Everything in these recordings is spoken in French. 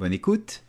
Bonne écoute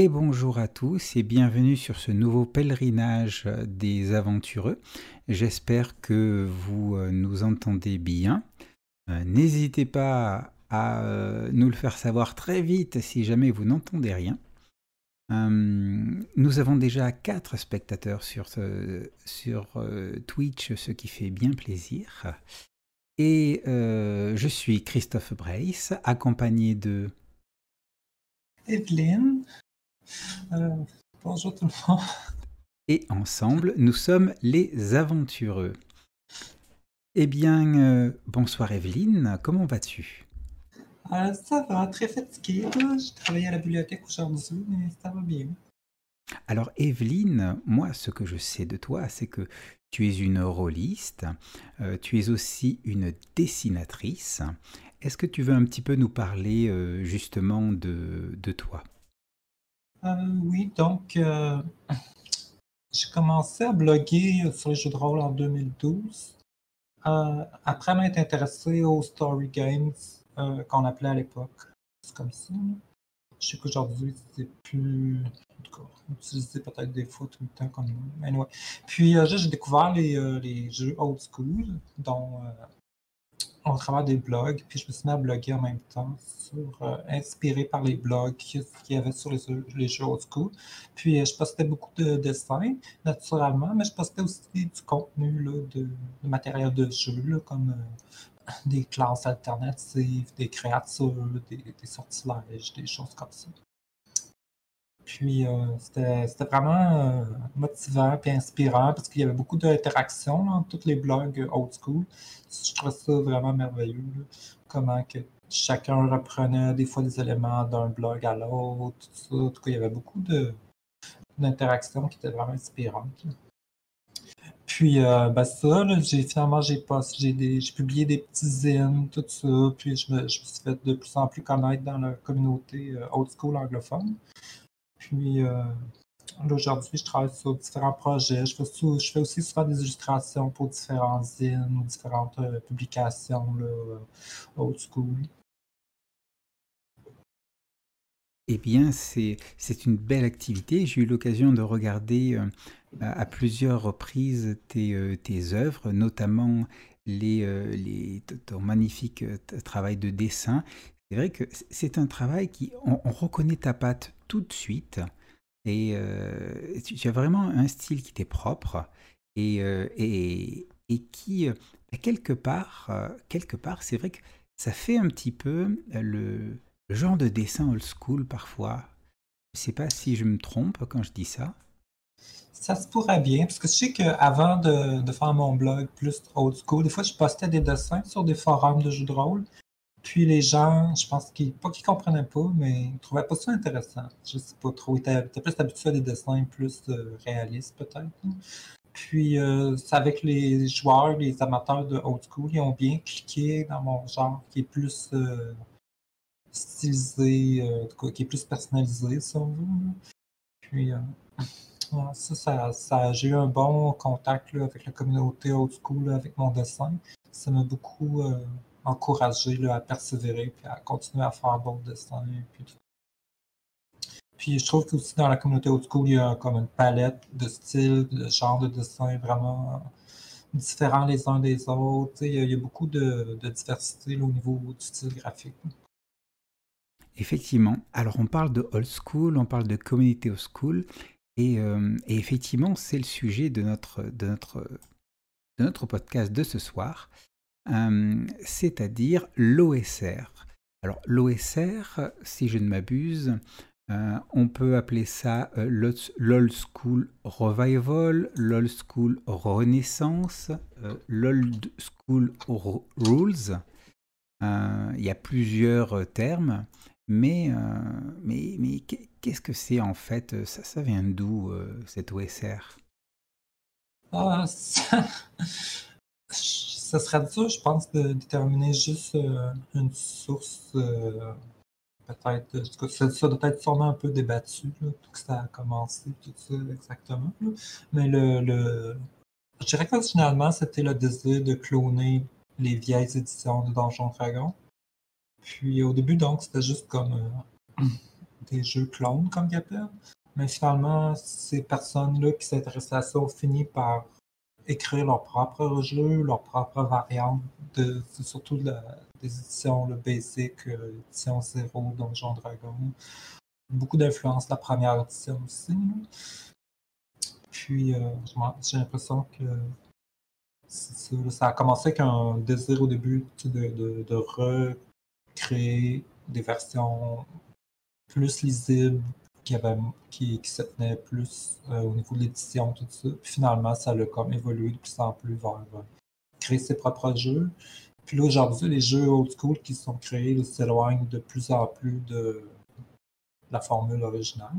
Et bonjour à tous et bienvenue sur ce nouveau pèlerinage des aventureux. J'espère que vous euh, nous entendez bien. Euh, n'hésitez pas à euh, nous le faire savoir très vite si jamais vous n'entendez rien. nous avons déjà quatre spectateurs sur, sur Twitch, ce qui fait bien plaisir. Et je suis Christophe Brace, accompagné de... Evelyne. Euh, bonjour tout le monde. Et ensemble, nous sommes les aventureux. Eh bien, euh, bonsoir Evelyne, comment vas-tu? Euh, Ça va, très fatigué. Je travaillais à la bibliothèque aujourd'hui, mais ça va bien. Alors Evelyne, moi ce que je sais de toi, c'est que tu es une rôliste, tu es aussi une dessinatrice. Est-ce que tu veux un petit peu nous parler justement de, de toi? Euh, oui, donc euh, j'ai commencé à bloguer sur les jeux de rôle en 2012. Euh, après m'être intéressé aux story games qu'on appelait à l'époque. C'est comme ça. Je sais qu'aujourd'hui, c'est plus. En tout cas, utilisé peut-être des fois tout le temps comme. Anyway. Puis j'ai découvert les, les, jeux old school, dont au travers des blogs, puis je me suis mis à bloguer en même temps, sur, euh, inspiré par les blogs qu'il y avait sur les, les jeux old school. Puis euh, je postais beaucoup de dessins, naturellement, mais je postais aussi du contenu là, de, matériel de jeu, comme euh, des classes alternatives, des créatures, des, des sortilèges, des choses comme ça. Puis euh, c'était vraiment euh, motivant et inspirant parce qu'il y avait beaucoup d'interactions dans tous les blogs old school. Je trouvais ça vraiment merveilleux. comment que chacun reprenait des fois des éléments d'un blog à l'autre. En tout cas, il y avait beaucoup d'interactions qui étaient vraiment inspirantes. Puis euh, ben ça, j'ai finalement j'ai j'ai publié des petits zines, tout ça, puis je me, je me, suis fait de plus en plus connaître dans la communauté old school anglophone. Puis euh, aujourd'hui, je travaille sur différents projets. Je fais, aussi souvent des illustrations pour différents zines ou différentes euh, publications là, euh, old school. Eh bien, c'est une belle activité. J'ai eu l'occasion de regarder à plusieurs reprises tes, tes œuvres, notamment les, les, ton magnifique travail de dessin. C'est vrai que c'est un travail qui, on, reconnaît ta patte tout de suite. Et euh, tu, as vraiment un style qui t'est propre et, euh, et, et, qui, euh, quelque part, quelque part, c'est vrai que ça fait un petit peu le, genre de dessin old school parfois. Je ne sais pas si je me trompe quand je dis ça. Ça se pourrait bien, parce que je sais qu'avant de, de faire mon blog plus old school, des fois je postais des dessins sur des forums de jeux de rôle, puis les gens, je pense qu'ils, pas qu'ils comprenaient pas, mais ils trouvaient pas ça intéressant. Je sais pas trop. Ils étaient, plus habitués à des dessins plus euh, réalistes, peut-être. Puis, euh, c'est avec les joueurs, les amateurs de old school, ils ont bien cliqué dans mon genre qui est plus euh, stylisé, qui est plus personnalisé, si on veut. Puis, ça, ça, j'ai eu un bon contact avec la communauté old school avec mon dessin. Ça m'a beaucoup encourager à persévérer puis à continuer à faire bon dessin. Puis, puis je trouve que aussi dans la communauté old school, il y a comme une palette de styles, de genre de dessin vraiment différents les uns des autres. Il y, a beaucoup de, diversité au niveau du style graphique. Effectivement. Alors on parle de old school, on parle de community old school, et, euh, effectivement c'est le sujet de notre, de, notre, de notre podcast de ce soir, euh, c'est-à-dire l'OSR. Alors l'OSR, si je ne m'abuse, euh, on peut appeler ça euh, l'old school revival, l'old school renaissance, l'old school rules. Il y a plusieurs termes, mais, mais, mais qu'est-ce que c'est en fait ça, ça vient d'où cet OSR ah, ça... ça... serait dur, je pense, de déterminer juste une source peut-être, ça, doit être sûrement un peu débattu, tout que ça a commencé, tout ça exactement. Mais le, le, je dirais que finalement, c'était le désir de cloner les vieilles éditions de Donjon Dragon. Puis au début, donc, c'était juste comme euh, des jeux clones, comme ils appellent. Mais finalement, ces personnes-là qui s'intéressaient à ça ont fini par écrire leur propre jeu, leur propre variante, de, surtout des éditions le basic, euh, édition 0, Donjon Dragon. Beaucoup d'influence la première édition aussi. Puis euh, j'ai l'impression que ça a commencé avec un désir au début de, de, recréer des versions plus lisibles, qui, avait, qui, qui se tenaient plus euh, au niveau de l'édition, tout ça. Puis finalement, ça a comme évolué de plus en plus vers créer ses propres jeux. Puis là, aujourd'hui, les jeux old school qui sont créés s'éloignent de plus en plus de la formule originale,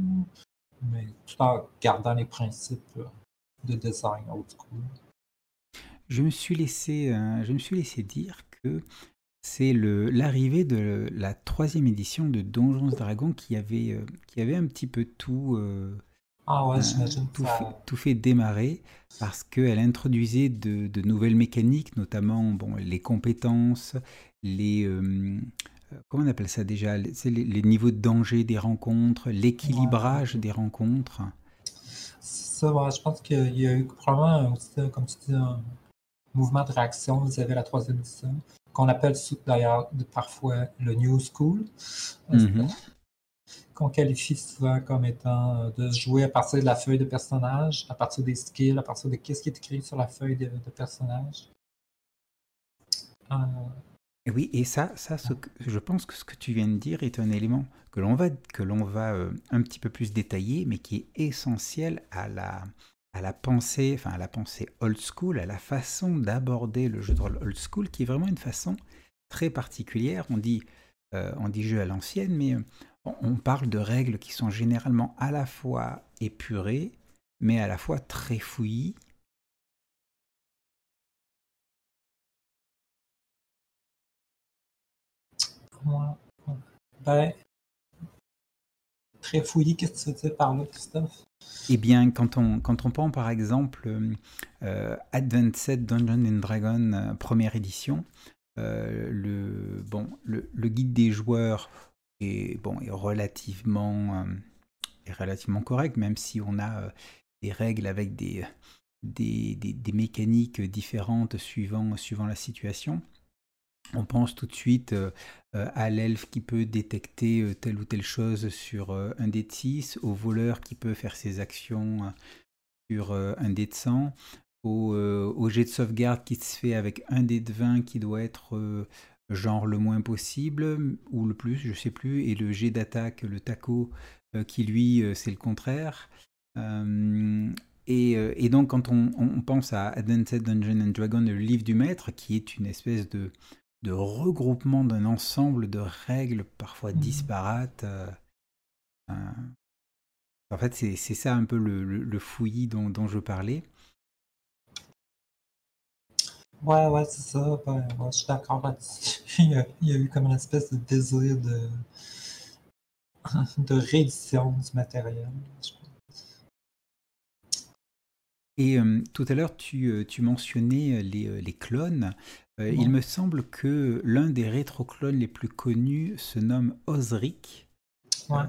mais tout en gardant les principes de design old school. Je me suis laissé, euh, je me suis laissé dire que c'est l'arrivée de la troisième édition de Donjons Dragons qui avait, euh, qui avait un petit peu tout, euh, ah ouais, euh, tout, fait, tout, fait, démarrer parce qu'elle introduisait de, de, nouvelles mécaniques, notamment bon, les compétences, les... Comment on appelle ça déjà les, les, niveaux de danger des rencontres, l'équilibrage des rencontres. Ça, je pense qu'il y a eu probablement, comme tu dis, un mouvement de réaction vis-à-vis la troisième édition, qu'on appelle d'ailleurs parfois le New School. Mm-hmm qu'on qualifie souvent comme étant euh, de jouer à partir de la feuille de personnage, à partir des skills, à partir de qu'est-ce qui est écrit sur la feuille de, personnage. Euh, oui, et ça, ça je pense que ce que tu viens de dire est un élément que l'on va, que l'on va euh, un petit peu plus détailler, mais qui est essentiel à la, à la pensée, enfin à la pensée old school, à la façon d'aborder le jeu de rôle old school, qui est vraiment une façon très particulière. On dit, dit jeu à l'ancienne, mais on parle de règles qui sont généralement à la fois épurées, mais à la fois très fouillies. Ben, très fouillis, qu'est-ce que tu par là, Christophe? Eh bien, quand on, quand on prend par exemple euh, Advanced Dungeons and Dragons euh, première édition, euh, le, guide des joueurs est, bon, est, relativement, euh, correct, même si on a euh, des règles avec des, mécaniques différentes suivant la situation. On pense tout de suite euh, à l'elfe qui peut détecter telle ou telle chose sur un dé de 6, au voleur qui peut faire ses actions sur un dé de 100, au, jet de sauvegarde qui se fait avec un dé de 20 qui doit être genre le moins possible, ou le plus, je sais plus, et le jet d'attaque, le taco, euh, qui lui, euh, c'est le contraire. Euh, et, donc, quand on, pense à Advanced Dungeon and Dragon, le livre du maître, qui est une espèce de, de regroupement d'un ensemble de règles parfois mmh. disparates, en fait, c'est ça un peu le, fouillis dont, dont je parlais. Ouais, ouais, c'est ça. Ben, je suis d'accord là-dessus. Il, y a eu comme une espèce de désir de, de réédition du matériel. Et euh, tout à l'heure, tu, euh, tu, mentionnais euh, les, les clones. Il me semble que l'un des rétroclones les plus connus se nomme Osric. Ouais.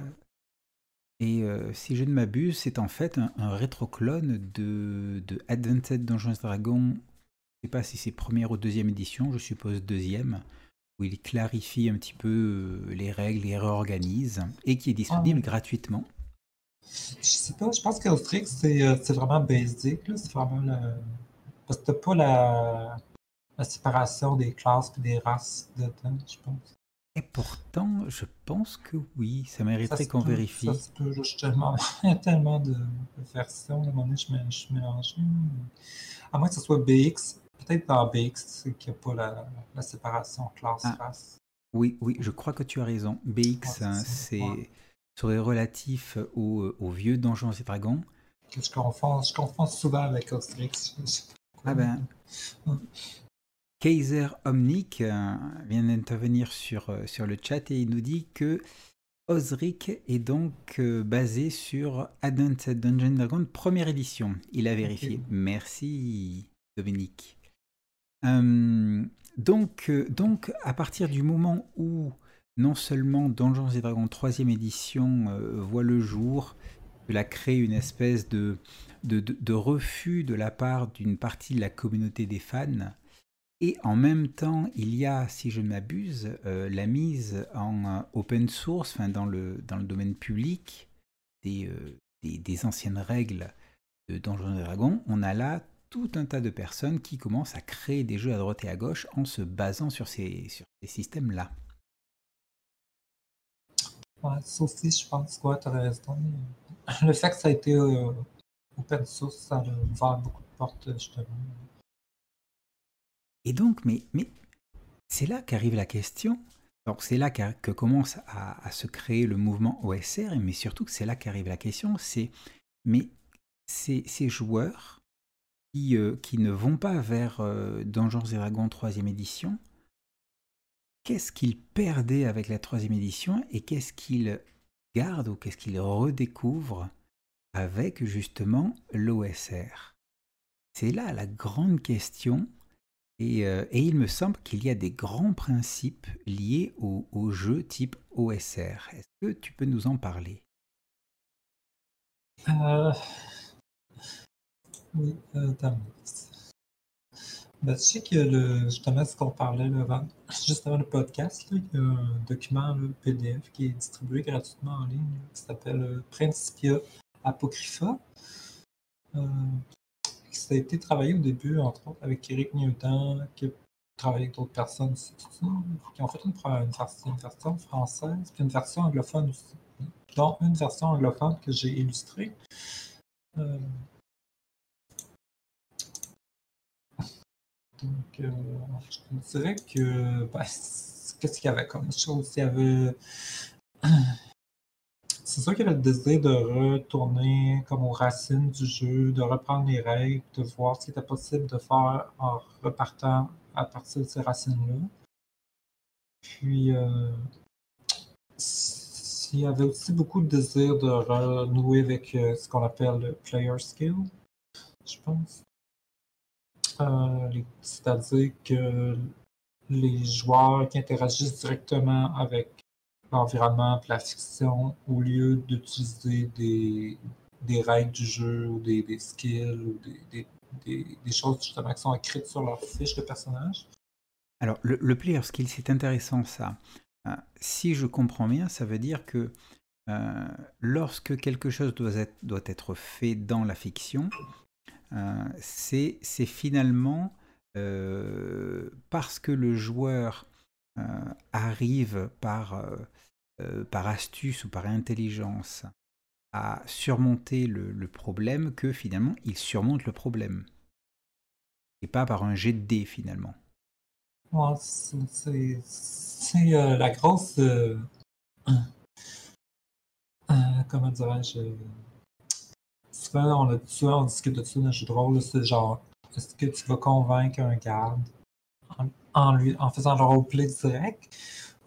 Et si je ne m'abuse, c'est en fait un, un rétroclone de, de Advanced Dungeons Dragons sais pas si c'est première ou deuxième édition, je suppose deuxième, où il clarifie un petit peu les règles, les réorganise, et qui est disponible Ah. gratuitement. Je sais pas, je pense qu'Austrix, c'est euh, vraiment basic. C'est vraiment le. Parce que t'as pas la, la séparation des classes et des races dedans, je pense. Et pourtant, je pense que oui, ça mériterait qu'on vérifie. ça se peut, il y a tellement de, versions, à un moment donné, je, me- je suis mélangé. À moins que ce soit BX, peut-être dans BX, c'est qu'il n'y a pas la, la séparation Ah. classe-race. Oui, oui, je crois que tu as raison. BX, Ouais, c'est hein, ça, c'est ouais. serait relatif au, au vieux Donjons et Dragons. Que je confonds, je confonds souvent avec pourquoi. Ah ben, Kaiser Omnic euh, vient d'intervenir sur, euh, sur le chat et il nous dit que Osric est donc euh, basé sur Advanced Dungeon Dragon première édition. Il a vérifié. Merci Dominique. Euh, donc, donc, à partir du moment où non seulement Donjons et Dragons troisième édition euh, voit le jour, cela crée une espèce de, de, de- de refus de la part d'une partie de la communauté des fans. Et en même temps, il y a, si je m'abuse, euh, la mise en euh, open source, enfin dans le, dans le domaine public, des, euh, des, des anciennes règles de Donjons et Dragons. On a là tout un tas de personnes qui commencent à créer des jeux à droite et à gauche en se basant sur ces, sur ces systèmes-là. Ouais, ça je pense que tu as raison. Le fait que ça a été open source, ça a ouvert beaucoup de portes, justement. Et donc, mais, mais c'est là qu'arrive la question. Donc c'est là que commence à, se créer le mouvement OSR, mais surtout que c'est là qu'arrive la question, c'est mais ces, ces joueurs qui, euh, qui ne vont pas vers euh, Donjons et Dragons 3 édition, qu'est-ce qu'ils perdaient avec la troisième édition et qu'est-ce qu'ils gardent ou qu'est-ce qu'ils redécouvrent avec justement l'OSR C'est là la grande question et, euh, et il me semble qu'il y a des grands principes liés au, au jeu type OSR. Est-ce que tu peux nous en parler? Euh... Oui, euh. Ben, tu sais que le, justement, ce qu'on parlait juste avant le podcast, il y a un document PDF qui est distribué gratuitement en ligne qui s'appelle euh, Principia Apocrypha. Ça a été travaillé au début, entre autres, avec Eric Newton, qui a travaillé avec d'autres personnes aussi, qui ont fait une, version, française, puis une version anglophone aussi, dont une version anglophone que j'ai illustrée. Euh, Donc, euh, je dirais que. ben, Qu'est-ce qu'il y avait comme chose? Il y avait. C'est sûr qu'il y avait le désir de retourner comme aux racines du jeu, de reprendre les règles, de voir ce qui était possible de faire en repartant à partir de ces racines-là. Puis, euh, il y avait aussi beaucoup de désir de renouer avec euh, ce qu'on appelle le player skill, je pense. Euh, C'est-à-dire que les joueurs qui interagissent directement avec l'environnement et la fiction, au lieu d'utiliser des, des règles du jeu ou des, des skills ou des, des- choses justement qui sont écrites sur leur fiche de personnage? Alors, le, player skill, c'est intéressant ça. Euh, si je comprends bien, ça veut dire que euh, lorsque quelque chose doit être, doit être fait dans la fiction, euh, c'est finalement euh, parce que le joueur arrive par, euh, euh, par astuce ou par intelligence à surmonter le, problème que finalement il surmonte le problème. Et pas par un jet de dés finalement. C'est euh, la grosse. euh, euh, comment dirais-je euh, on, a, souvent, on discute de ça dans le jeu de rôle. C'est genre, est-ce que tu vas convaincre un garde? En, lui, en faisant le roleplay direct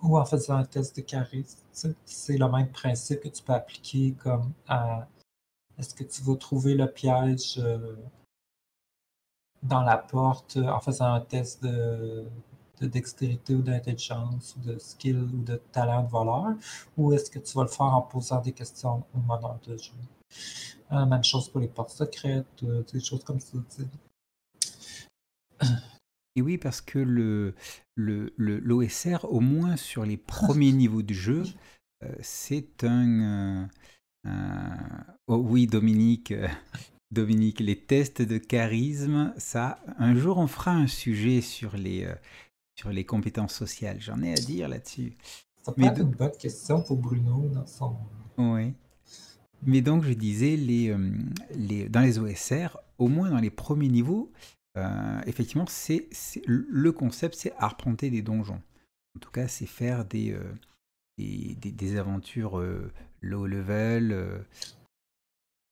ou en faisant un test de charisme? C'est le même principe que tu peux appliquer comme est-ce que tu vas trouver le piège euh, dans la porte euh, en faisant un test de, de dextérité ou d'intelligence ou de skill ou de talent de voleur ou est-ce que tu vas le faire en posant des questions au meneur de jeu? Euh, même chose pour les portes secrètes, des choses comme ça. Et oui, parce que le, le, l'OSR, au moins sur les premiers niveaux de jeu, euh, c'est un, Oh oui, Dominique, euh, Dominique, les tests de charisme, ça, un jour on fera un sujet sur les, sur les compétences sociales. J'en ai à dire là-dessus. Ça être une bonne question pour Bruno dans son. Oui. Mais donc, je disais, les, euh, les, dans les OSR, au moins dans les premiers niveaux, euh, effectivement, c'est, le concept, c'est arpenter des donjons. En tout cas, c'est faire des, euh, des, aventures low level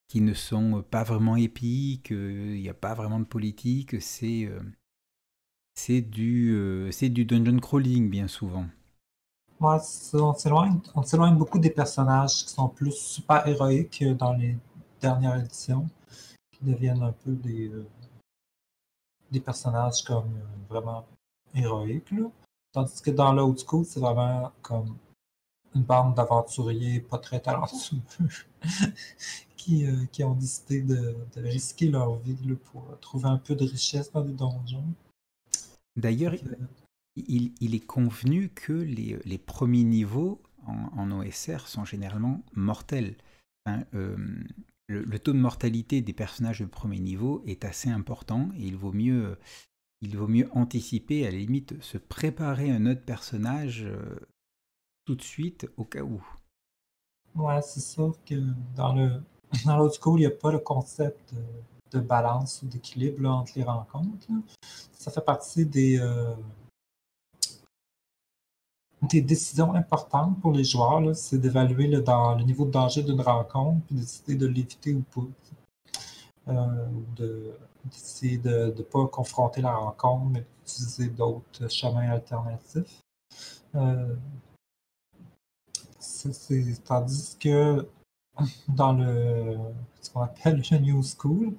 qui ne sont pas vraiment épiques, il n'y a pas vraiment de politique, c'est, du, du dungeon crawling bien souvent on s'éloigne, beaucoup des personnages qui sont plus super héroïques dans les dernières éditions, qui deviennent un peu des, euh, des personnages comme euh, vraiment héroïques. Tandis que dans l'old school, c'est vraiment comme une bande d'aventuriers pas très talentueux qui, euh, qui ont décidé de, risquer leur vie pour trouver un peu de richesse dans des donjons. D'ailleurs, il, est convenu que les, premiers niveaux en, OSR sont généralement mortels. Euh, le, taux de mortalité des personnages de premier niveau est assez important et il vaut mieux, il vaut mieux anticiper, à la limite, se préparer un autre personnage euh, tout de suite au cas où. Ouais, c'est sûr que dans le dans l'autre school, il n'y a pas le concept de, balance ou d'équilibre entre les rencontres. Ça fait partie des, euh, des décisions importantes pour les joueurs, c'est d'évaluer le, niveau de danger d'une rencontre, puis décider de l'éviter ou pas. Euh, d'essayer de ne pas confronter la rencontre, mais d'utiliser d'autres chemins alternatifs. Euh, tandis que dans le ce qu'on appelle le New School,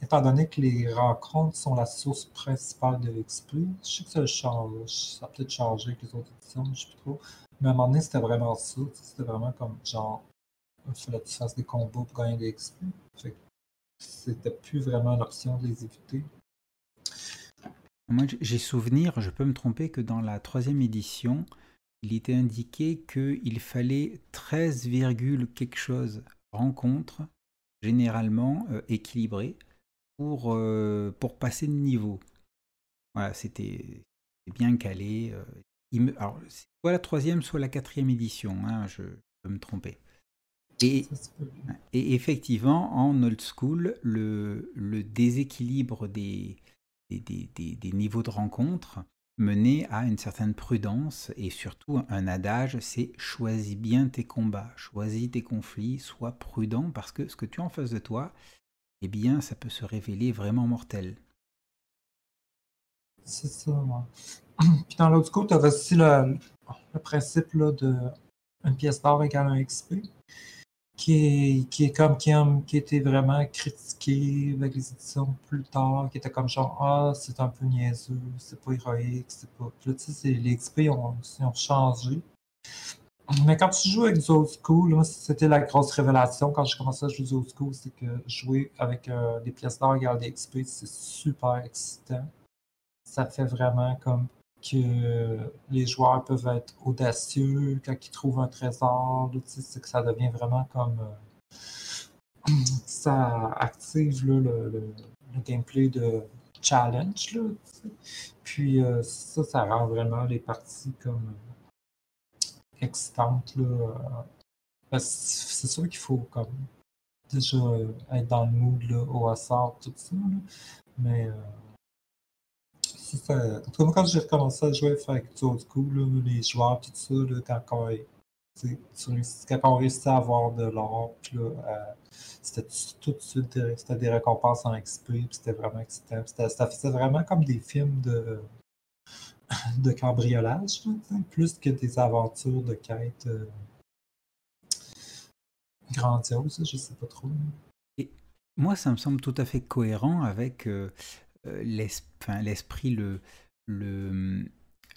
étant donné que les rencontres sont la source principale de l'XP, je sais que ça change, ça a peut-être changé avec les autres éditions, je ne sais plus trop. Mais à un moment donné, c'était vraiment ça. C'était vraiment comme genre, il fallait que tu fasses des combos pour gagner des XP. c'était plus vraiment l'option de les éviter. Moi, j'ai souvenir, je peux me tromper, que dans la troisième édition, il était indiqué qu'il fallait 13, quelque chose rencontres généralement euh, équilibré pour, euh, pour passer de niveau. Voilà, c'était bien calé. Euh, alors, soit la troisième, soit la quatrième édition, hein, je peux me tromper. Et, et, effectivement, en old school, le, le déséquilibre des, des, des, des, niveaux de rencontre mener à une certaine prudence et surtout un adage, c'est choisis bien tes combats, choisis tes conflits, sois prudent parce que ce que tu as en face de toi, eh bien, ça peut se révéler vraiment mortel. C'est ça, moi. Puis dans l'autre coup, tu avais aussi le, principe là, de une pièce d'or égale un XP qui est, comme qui, qui était vraiment critiqué avec les éditions plus tard, qui était comme genre Ah, c'est un peu niaiseux, c'est pas héroïque, c'est pas. Puis là, tu sais, les XP ont, changé. Mais quand tu joues avec du old school, c'était la grosse révélation quand j'ai commencé à jouer du old school, c'est que jouer avec euh, des pièces d'or égales des XP, c'est super excitant. Ça fait vraiment comme que les joueurs peuvent être audacieux quand ils trouvent un trésor. C'est que ça devient vraiment comme. Euh, ça active le, gameplay de challenge. Là, Puis euh, ça, ça rend vraiment les parties comme excitantes. Là. C'est sûr qu'il faut comme déjà être dans le mood là, au hasard, tout ça. Mais euh, En tout cas, quand j'ai recommencé à jouer avec du old school, les joueurs, tout ça, quand, on, réussissait à avoir de l'or, euh, c'était tout de suite c'était des récompenses en XP, c'était vraiment excitant. Ça faisait vraiment comme des films de, cambriolage, plus que des aventures de quête euh, grandioses, je sais pas trop. Et moi, ça me semble tout à fait cohérent avec euh, l'esprit, le,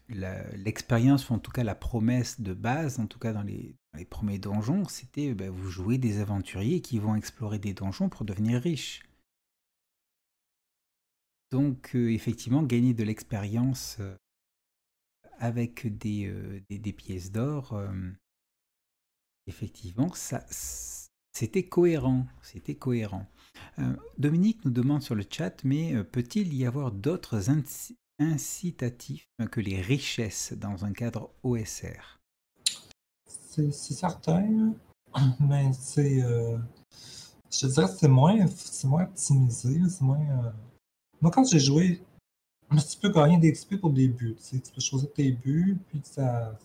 l'expérience, ou en tout cas la promesse de base, en tout cas dans les, premiers donjons, c'était ben, vous jouez des aventuriers qui vont explorer des donjons pour devenir riches. donc, effectivement, gagner de l'expérience avec des, pièces d'or, effectivement, c'était cohérent. C'était cohérent. Dominique nous demande sur le chat, mais peut-il y avoir d'autres incitatifs que les richesses dans un cadre OSR C'est certain, mais c'est. je dirais c'est moins, moins optimisé, c'est moins. Moi, quand j'ai joué, tu peux gagner des XP pour des buts. Tu, peux choisir tes buts, puis ça.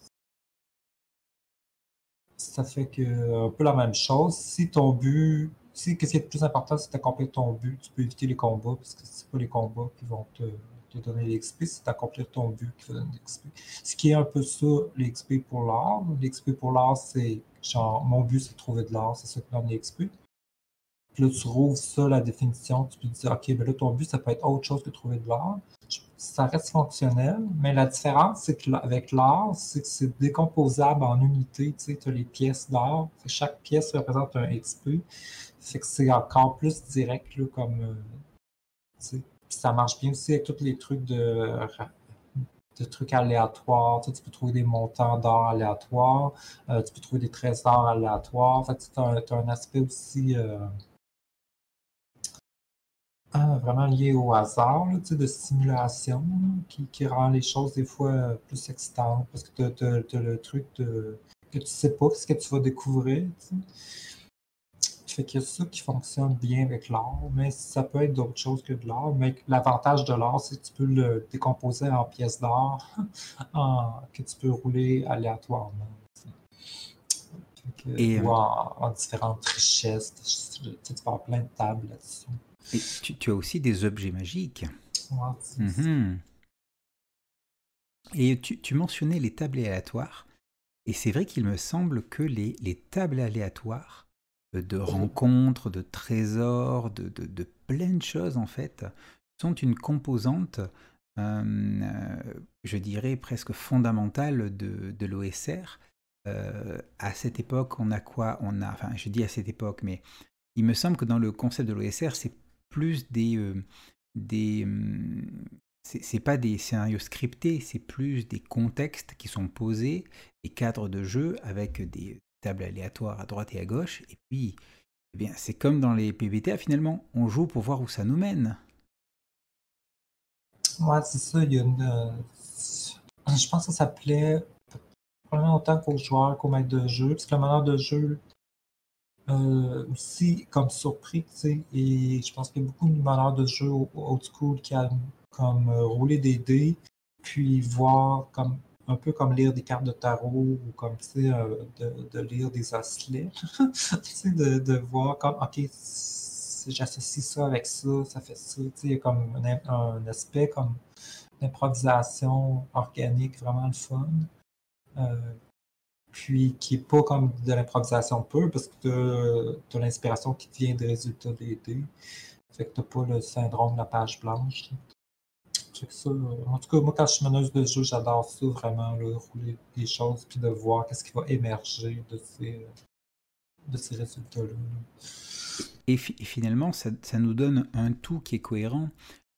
Ça fait que un peu la même chose. Si ton but. Si ce qui est le plus important, c'est d'accomplir ton but, tu peux éviter les combats, parce que c'est pas les combats qui vont te, te donner l'XP, c'est d'accomplir ton but qui va donner l'XP. Ce qui est un peu ça, l'XP pour l'art. L'XP pour l'art, c'est genre, mon but, c'est de trouver de l'art, c'est ça qui donne l'XP. Puis là, tu rouvres ça, la définition, tu te dire, OK, ben là, ton but, ça peut être autre chose que trouver de l'art. Ça reste fonctionnel, mais la différence, c'est qu'avec l'art, c'est que c'est décomposable en unités. Tu sais, tu as les pièces d'art. Chaque pièce représente un XP. Que c'est encore plus direct, là, comme. Euh, tu sais. ça marche bien aussi avec tous les trucs de, trucs aléatoires. Tu, peux trouver des montants d'or aléatoires. Euh, tu peux trouver des trésors aléatoires. En fait, tu as, un aspect aussi. Euh, ah, vraiment lié au hasard, de simulation, qui, rend les choses des fois plus excitantes, parce que tu as, le truc que tu sais pas ce que tu vas découvrir. Y a ça qui fonctionne bien avec l'art, mais ça peut être d'autres choses que de l'art. Mais l'avantage de l'art, c'est que tu peux le décomposer en pièces d'art que tu peux rouler aléatoirement. Et, ou en, différentes richesses. Tu, peux avoir plein de tables là-dessus. Et tu, as aussi des objets magiques. Mhm. Et tu, mentionnais les tables aléatoires. Et c'est vrai qu'il me semble que les, tables aléatoires euh, de rencontres, de trésors, de, de, plein de choses en fait, sont une composante, euh, je dirais presque fondamentale de, de l'OSR. Euh, à cette époque, on a quoi? On a, enfin, je dis à cette époque, mais il me semble que dans le concept de l'OSR, c'est plus des. Euh, des hum, c'est pas des scénarios scriptés, c'est plus des contextes qui sont posés, des cadres de jeu avec des tables à droite et à gauche. Et puis, eh c'est comme dans les PBTA finalement, on joue pour voir où ça nous mène. Ouais, c'est ça. Il y a une, euh, je pense que ça s'appelait probablement autant qu'aux joueurs qu'aux maîtres de jeu, parce que le meneur de jeu euh, aussi comme surpris, tu sais, et je pense qu'il y a beaucoup de meneurs de jeu old school qui a comme euh, roulé des dés, puis voir comme un peu comme lire des cartes de tarot ou comme tu sais, euh, de, lire des osselets, tu sais, de, voir comme ok, j'associe ça avec ça, ça fait ça, tu sais, comme un, aspect comme d'improvisation organique vraiment le fun puis qui n'est pas comme de l'improvisation pure, parce que tu as, l'inspiration qui te vient des résultats des. Fait que tu n'as pas le syndrome de la page blanche. En tout cas, moi, quand je suis meneuse de jeu, j'adore ça vraiment, rouler des choses, puis de voir qu'est-ce qui va émerger de ces, de ces résultats-là. Et, finalement, ça, nous donne un tout qui est cohérent.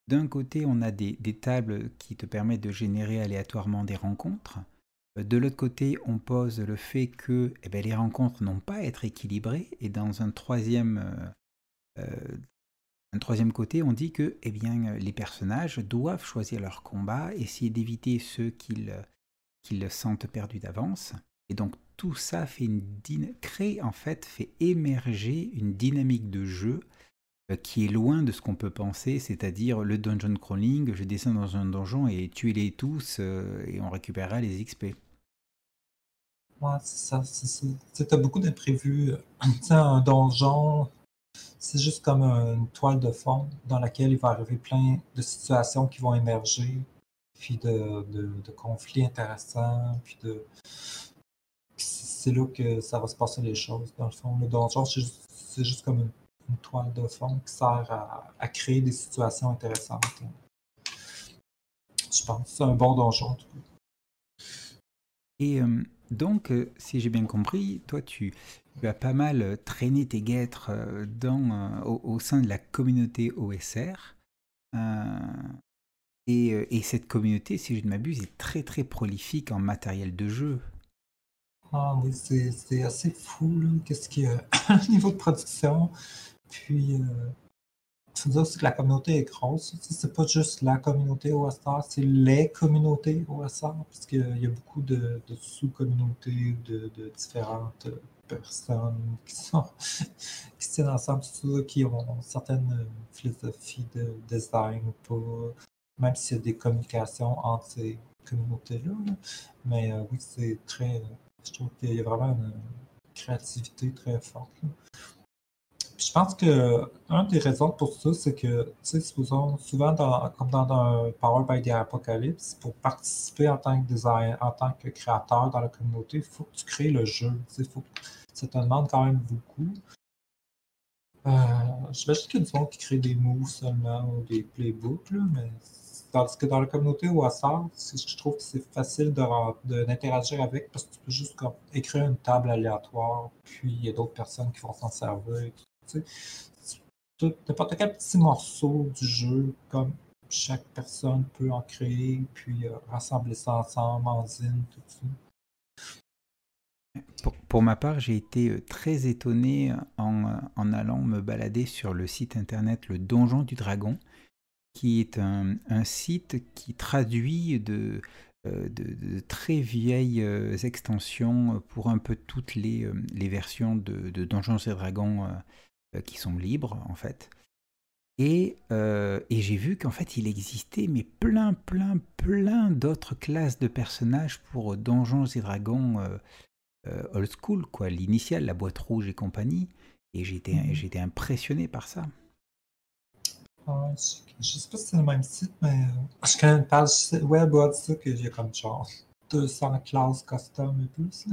D'un côté, on a des, tables qui te permettent de générer aléatoirement des rencontres. De l'autre côté, on pose le fait que eh ben, les rencontres n'ont pas à être équilibrées. Et dans un troisième, euh, euh, un troisième côté, on dit que eh bien, les personnages doivent choisir leur combat, essayer d'éviter ceux qu'ils qu'ils sentent perdus d'avance. Et donc tout ça fait une crée en fait, fait émerger une dynamique de jeu euh, qui est loin de ce qu'on peut penser, c'est-à-dire le dungeon crawling, je descends dans un donjon et tuez-les tous et on récupérera les XP. Ouais, c'est ça. Tu as beaucoup d'imprévus. un donjon, c'est juste comme une toile de fond dans laquelle il va arriver plein de situations qui vont émerger, puis de, conflits intéressants, puis de. C'est là que ça va se passer les choses, dans le fond. Le donjon, c'est juste, comme une, toile de fond qui sert à, créer des situations intéressantes. Je pense c'est un bon donjon, en tout cas. Et. Euh, donc, euh, si j'ai bien compris, toi, tu, as pas mal euh, traîné tes guêtres euh, au, sein de la communauté OSR. et, et, cette communauté, si je ne m'abuse, est très très prolifique en matériel de jeu. Ah oui, c'est assez fou, qu'est-ce qu'il y a? Au niveau de production. Puis, aussi que la communauté est grosse. C'est pas juste la communauté OSR, c'est les communautés OSR, parce qu'il y a beaucoup de, sous-communautés, de, différentes personnes qui sont qui tiennent ensemble, qui ont certaines philosophies de design ou pas, même s'il y a des communications entre ces communautés-là. Mais euh, oui, c'est très je trouve qu'il y a vraiment une créativité très forte. Je pense que une des raisons pour ça, c'est que, tu sais, souvent, comme dans un Power by the Apocalypse, pour participer en tant que designer, en tant que créateur dans la communauté, il faut que tu crées le jeu. Faut, ça te demande quand même beaucoup. Euh, juste qu'il y a du monde qui crée des moves seulement ou des playbooks, là, mais Tandis que dans la communauté WhatsApp, je trouve que c'est facile d'interagir avec parce que tu peux juste écrire une table aléatoire, puis il y a d'autres personnes qui vont s'en servir. N'importe quel petit morceau du jeu, comme chaque personne peut en créer, puis euh, rassembler ça ensemble en zine, tout ça. Pour, ma part, j'ai été euh, très étonné en, en, allant me balader sur le site internet Le Donjon du Dragon qui est un, site qui traduit de, euh, de, très vieilles euh, extensions pour un peu toutes les, euh, les versions de, Donjons et Dragons qui sont libres en fait. Et, et j'ai vu qu'en fait il existait mais plein plein plein d'autres classes de personnages pour Donjons et Dragons old school, quoi, l'initial, la boîte rouge et compagnie. Et j'étais mmh. impressionné par ça je sais pas si c'est le même site, mais euh, je connais une page web de ça que j'ai comme genre 200 classes custom et plus.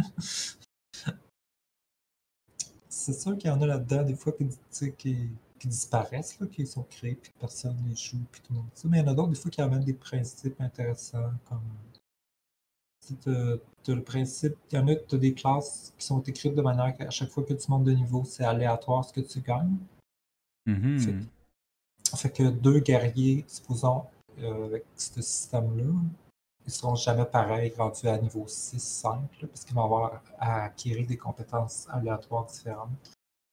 C'est sûr qu'il y en a là-dedans des fois qui, qui, qui disparaissent, là, qui sont créés, puis personne les joue, puis tout le monde. Mais il y en a d'autres des fois qui amènent des principes intéressants, comme tu as, le principe, il y en a, tu as des classes qui sont écrites de manière qu'à chaque fois que tu montes de niveau, c'est aléatoire ce que tu gagnes. Mm-hmm. Fait que deux guerriers, supposons, euh, avec ce système-là, ils ne seront jamais pareils rendus à niveau 6-5, parce qu'ils vont avoir à acquérir des compétences aléatoires différentes.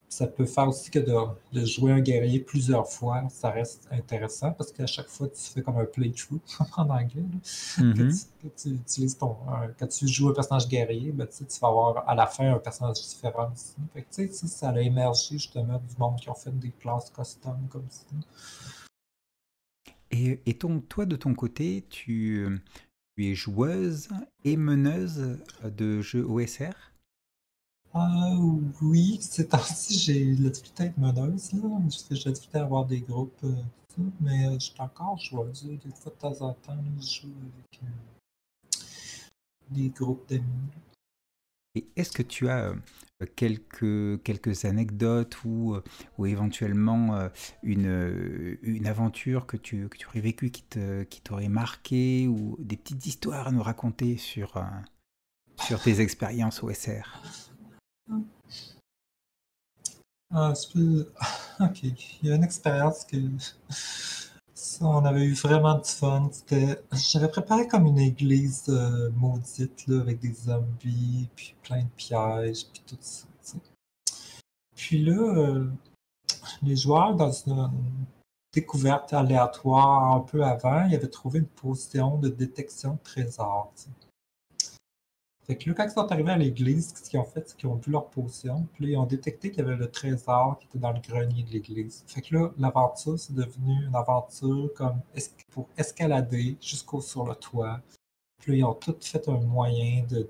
Ça peut faire aussi que de, jouer un guerrier plusieurs fois, ça reste intéressant parce qu'à chaque fois, tu fais comme un playthrough en anglais. Tu, utilises ton, quand tu joues un personnage guerrier, ben, tu vas avoir à la fin un personnage différent aussi. Fait que, ça a émergé justement du monde qui ont fait des classes custom comme ça. Et, et toi, de ton côté, tu, tu es joueuse et meneuse de jeux OSR ah oui, ces temps-ci, j'ai la difficulté à être meneuse, là. J'ai la difficulté à avoir des groupes, euh, mais euh, je suis encore joueuse. Des fois, de temps en temps, je joue avec euh, des groupes d'amis. Et est-ce que tu as quelques, quelques anecdotes ou, ou éventuellement une, une aventure que tu, que tu aurais vécue qui, te, qui t'aurait marqué ou des petites histoires à nous raconter sur, sur tes expériences OSR ah, Ok, il y a une expérience que on avait eu vraiment du fun. J'avais préparé comme une église euh, maudite là, avec des zombies, puis plein de pièges, puis tout ça. Puis là, euh, les joueurs, dans une découverte aléatoire un peu avant, ils avaient trouvé une position de détection de trésor. Fait que là, quand ils sont arrivés à l'église, ce qu'ils ont fait, c'est qu'ils ont vu leur potion, puis là, ils ont détecté qu'il y avait le trésor qui était dans le grenier de l'église. Fait que là, l'aventure, c'est devenu une aventure comme pour escalader jusqu'au sur le toit. Puis ils ont tout fait un moyen de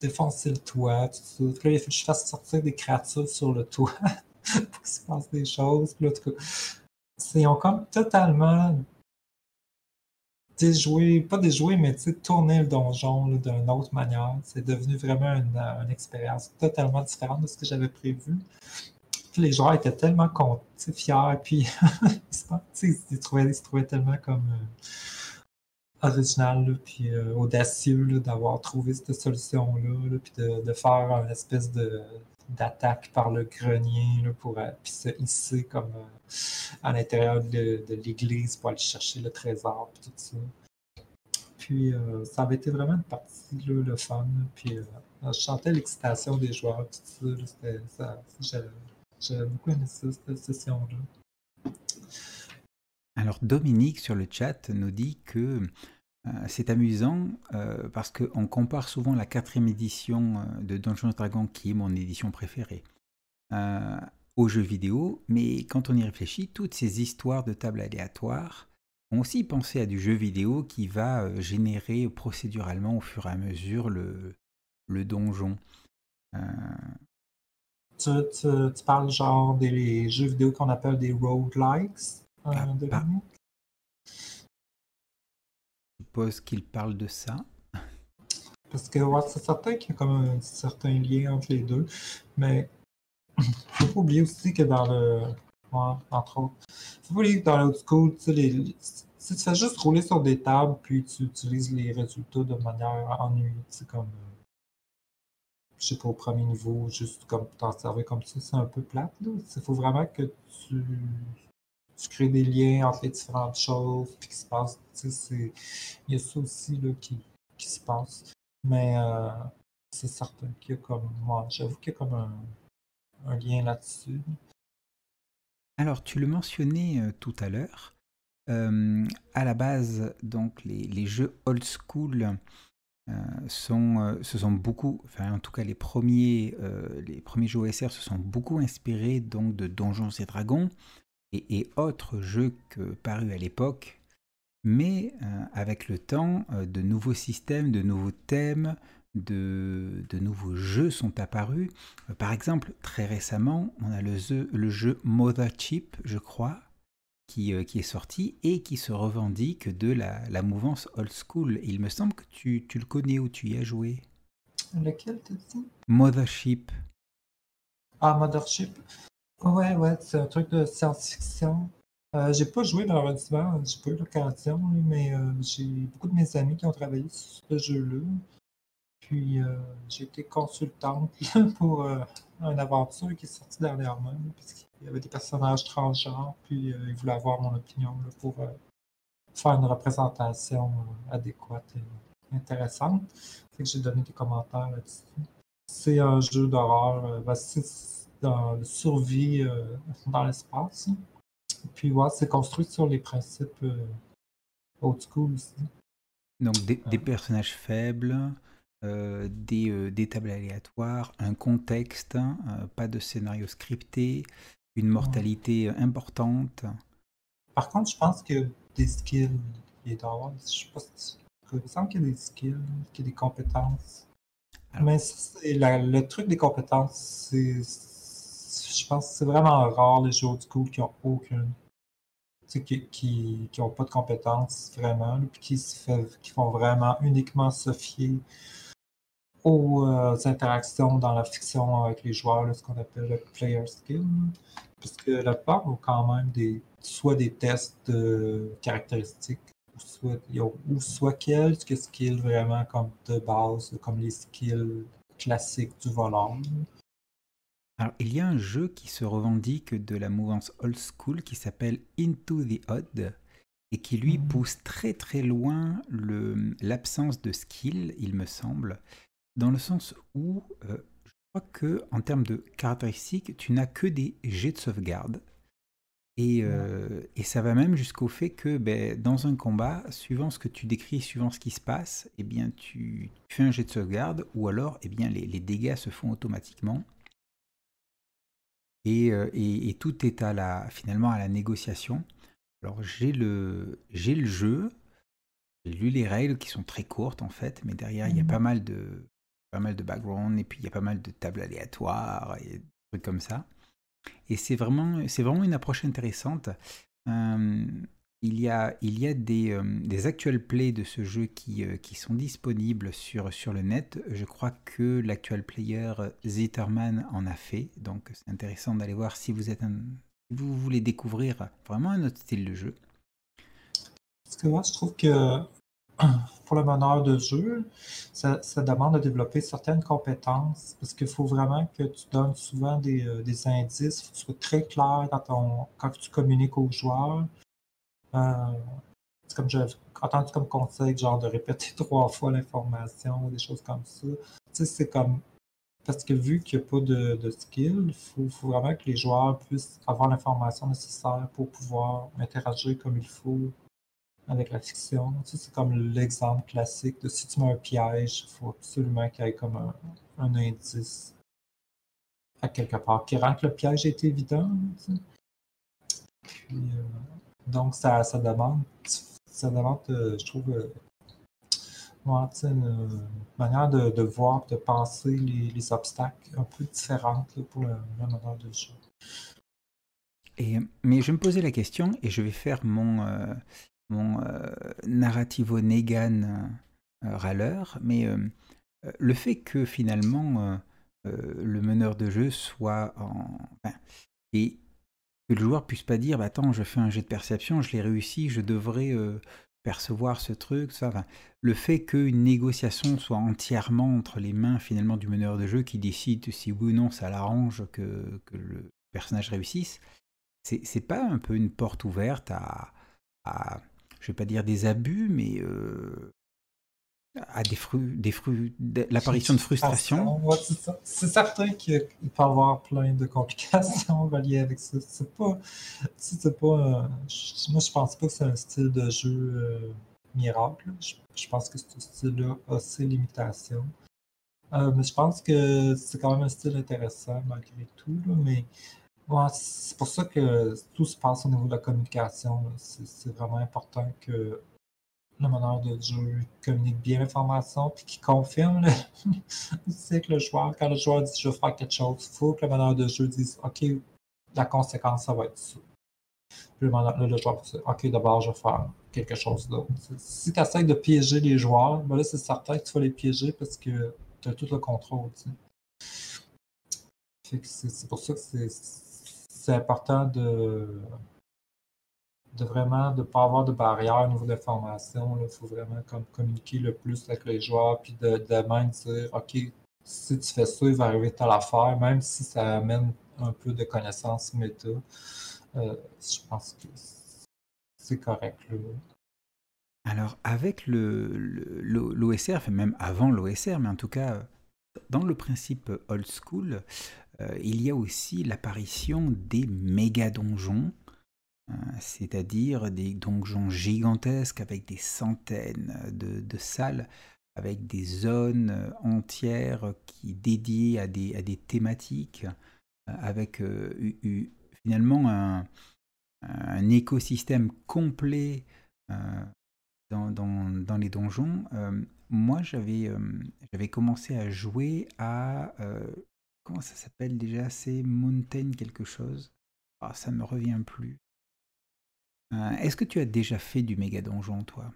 défoncer le toit, tout ça. Puis là, il a que je fasse sortir des créatures sur le toit pour qu'il se passe des choses. Puis là, en tout cas, ils ont comme totalement déjouer, pas déjouer, mais tourner le donjon d'une autre manière. C'est devenu vraiment une, expérience totalement différente de ce que j'avais prévu. les joueurs étaient tellement fiers, puis ils, se trouvaient, ils trouvaient tellement comme euh, original, puis euh, audacieux d'avoir trouvé cette solution-là, puis de, faire une espèce de d'attaque par le grenier pour puis se hisser comme à l'intérieur de, l'église pour aller chercher le trésor puis tout ça. Puis ça avait été vraiment une partie le fun. Puis je chantais l'excitation des joueurs, tout ça. J'avais beaucoup aimé ça, cette session-là. Alors Dominique sur le chat nous dit que euh, c'est amusant euh, parce qu'on compare souvent la quatrième édition euh, de Dungeons Dragons, qui est mon édition préférée, aux jeux vidéo, mais quand on y réfléchit, toutes ces histoires de tables aléatoires ont aussi pensé à du jeu vidéo qui va générer procéduralement au fur et à mesure le, le donjon. Tu, parles genre des jeux vidéo qu'on appelle des roguelikes ah, de suppose qu'il parle de ça. Parce que c'est certain qu'il y a comme un certain lien entre les deux. Mais faut pas oublier aussi que dans le. entre autres. Faut pas oublier que dans l'old school, tu les, si tu fais juste rouler sur des tables puis tu utilises les résultats de manière ennuyeuse, c'est comme. je sais pas, au premier niveau, juste comme t'en servir comme ça, c'est un peu plate. Il faut vraiment que tu tu crées des liens entre les différentes choses, puis qui se passe. Il y a ça aussi là, qui, qui se passe. Mais euh, c'est certain qu'il y a comme. Moi, j'avoue qu'il y a comme un, lien là-dessus. Alors, tu le mentionnais euh, tout à l'heure. Euh, à la base, donc, les, les jeux old school sont, se sont beaucoup, enfin, en tout cas, les premiers, les premiers jeux OSR se sont beaucoup inspirés donc de Donjons et Dragons et, autres jeux que parus à l'époque, mais euh, avec le temps, euh, de nouveaux systèmes, de nouveaux thèmes, de, nouveaux jeux sont apparus. Euh, par exemple, très récemment, on a le jeu, le jeu Mothership, je crois, qui, qui, est sorti et qui se revendique de la, mouvance old school. Il me semble que tu, tu, le connais ou tu y as joué. Lequel, t'as dit? Mothership. Ah, Mothership. Ouais, ouais, c'est un truc de science-fiction. Euh, j'ai pas joué malheureusement, j'ai pas eu l'occasion, mais euh, j'ai beaucoup de mes amis qui ont travaillé sur ce jeu-là. Puis euh, j'ai été consultante pour euh, une aventure qui est sortie dernièrement, parce qu'il y avait des personnages transgenres, puis ils voulaient avoir mon opinion pour faire une représentation adéquate et intéressante. Fait que j'ai donné des commentaires là-dessus. C'est un jeu d'horreur. Ben, dans survie euh, dans l'espace. Puis ouais, c'est construit sur les principes euh, old school aussi. Donc des, personnages faibles, euh, des, des, tables aléatoires, un contexte, pas de scénario scripté, une mortalité importante. Par contre, je pense que des skills, il est je sais pas si il me semble qu'il y a des skills, qu'il y a des compétences. Mais le truc des compétences, c'est je pense que c'est vraiment rare les joueurs du coup qui ont aucune. Qui, qui, qui ont pas de compétences vraiment, puis qui, se qui font vraiment uniquement se fier aux euh, interactions dans la fiction avec les joueurs, ce qu'on appelle le player skill. Puisque la plupart ont quand même des, soit des tests de caractéristiques, ou soit, ou soit quelques skills vraiment comme de base, comme les skills classiques du volant. Alors, il y a un jeu qui se revendique de la mouvance old school qui s'appelle Into the Odd et qui lui mmh. pousse très très loin l'absence de skill, il me semble, dans le sens où euh, je crois que en termes de caractéristiques, tu n'as que des jets de sauvegarde. Et, euh, et ça va même jusqu'au fait que ben, dans un combat, suivant ce que tu décris, suivant ce qui se passe, eh bien, tu, fais un jet de sauvegarde ou alors eh bien, les, les dégâts se font automatiquement. Euh, et, tout est à la, finalement à la négociation. Alors j'ai le, j'ai le jeu, j'ai lu les règles qui sont très courtes en fait, mais derrière il y a pas mmh. mal de, pas mal de background et puis il y a pas mal de tables aléatoires et des trucs comme ça. Et c'est vraiment, c'est vraiment une approche intéressante. Euh, il y a, des, euh, actual plays de ce jeu qui, euh, sont disponibles sur, le net. Je crois que l'actual player Zitterman en a fait, donc c'est intéressant d'aller voir si vous voulez découvrir vraiment un autre style de jeu. Parce que moi, je trouve que pour le meneur de jeu, ça, demande de développer certaines compétences parce qu'il faut vraiment que tu donnes souvent des, euh, indices, il faut que tu sois très clair quand tu communiques aux joueurs. Euh, comme j'avais entendu comme conseil, genre de répéter trois fois l'information des choses comme ça. Tu sais, c'est comme. Parce que vu qu'il n'y a pas de, skill, il faut, vraiment que les joueurs puissent avoir l'information nécessaire pour pouvoir interagir comme il faut avec la fiction. c'est comme l'exemple classique de si tu mets un piège, il faut absolument qu'il y ait comme un, indice à quelque part qui rend que le piège est évident. Puis, euh, donc, ça, ça demande, ça demande, euh, je trouve, euh, une manière de, voir, de penser les, obstacles un peu différentes pour le, le de jeu. Et, mais je me posais la question et je vais faire mon, mon euh, narrativo Negan râleur, mais le fait que finalement le meneur de jeu soit en. et que le joueur puisse pas dire bah, Attends, je fais un jet de perception, je l'ai réussi, je devrais percevoir ce truc. Ça, le fait qu'une négociation soit entièrement entre les mains finalement du meneur de jeu qui décide si oui ou non ça l'arrange que, que, le personnage réussisse, c'est pas un peu une porte ouverte à, à, je vais pas dire des abus, mais euh, à des fruits, des fruits, l'apparition de frustration. c'est certain qu'il peut y avoir plein de complications reliées avec ça. C'est pas, c'est pas, euh, moi je pense pas que c'est un style de jeu euh, miracle. Je, pense que ce style-là a ses limitations. mais je pense que c'est quand même un style intéressant malgré tout. mais c'est pour ça que tout se passe au niveau de la communication. C'est vraiment important que le meneur de jeu communique bien l'information puis qu'il confirme le... que le joueur, quand le joueur dit je vais faire quelque chose, il faut que le meneur de jeu dise OK, la conséquence, ça va être ça. Puis le, le joueur dit OK, d'abord, je vais faire quelque chose d'autre. Si tu essaies de piéger les joueurs, ben là, c'est certain que tu vas les piéger parce que tu as tout le contrôle. C'est pour ça que c'est c'est important de, de vraiment ne pas avoir de barrière au niveau de formation. Il faut vraiment comme, communiquer le plus avec les joueurs, puis de, de, même dire OK, si tu fais ça, il va arriver telle affaire, même si ça amène un peu de connaissances méta. Euh, je pense que c'est correct. Alors, avec l'OSR, le, même avant l'OSR, mais en tout cas, dans le principe old school, euh, il y a aussi l'apparition des méga donjons, c'est-à-dire des donjons gigantesques avec des centaines de, salles, avec des zones entières qui dédiées à des, thématiques, euh, avec finalement un, écosystème complet dans, les donjons. moi, j'avais commencé à jouer à Comment ça s'appelle déjà? C'est Mountain quelque chose. Ah, ça me revient plus. Euh, est-ce que tu as déjà fait du méga donjon, toi?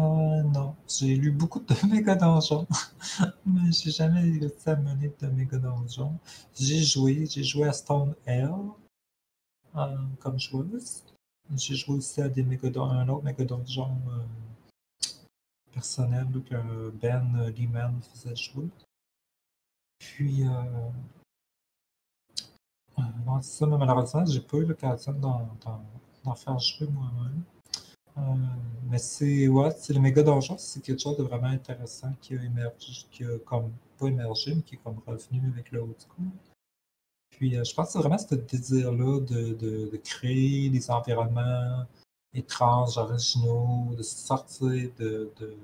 Euh, Non, j'ai lu beaucoup de méga donjons, mais j'ai jamais réussi de méga donjons. J'ai joué, j'ai joué à Stone Hell euh, comme joueuse. J'ai joué aussi à des méga un autre méga donjon personnel que Ben Lehman faisait jouer. Puis, euh, euh ça, mais malheureusement, j'ai pas eu l'occasion d'en faire jouer moi-même. Euh, mais c'est ouais, c'est le méga donjon, c'est quelque chose de vraiment intéressant qui a émergé, qui a comme pas émergé, mais qui est comme revenu avec le haut school. Puis euh, je pense que c'est vraiment ce désir-là de, de, créer des environnements étranges, originaux, de sortir de, de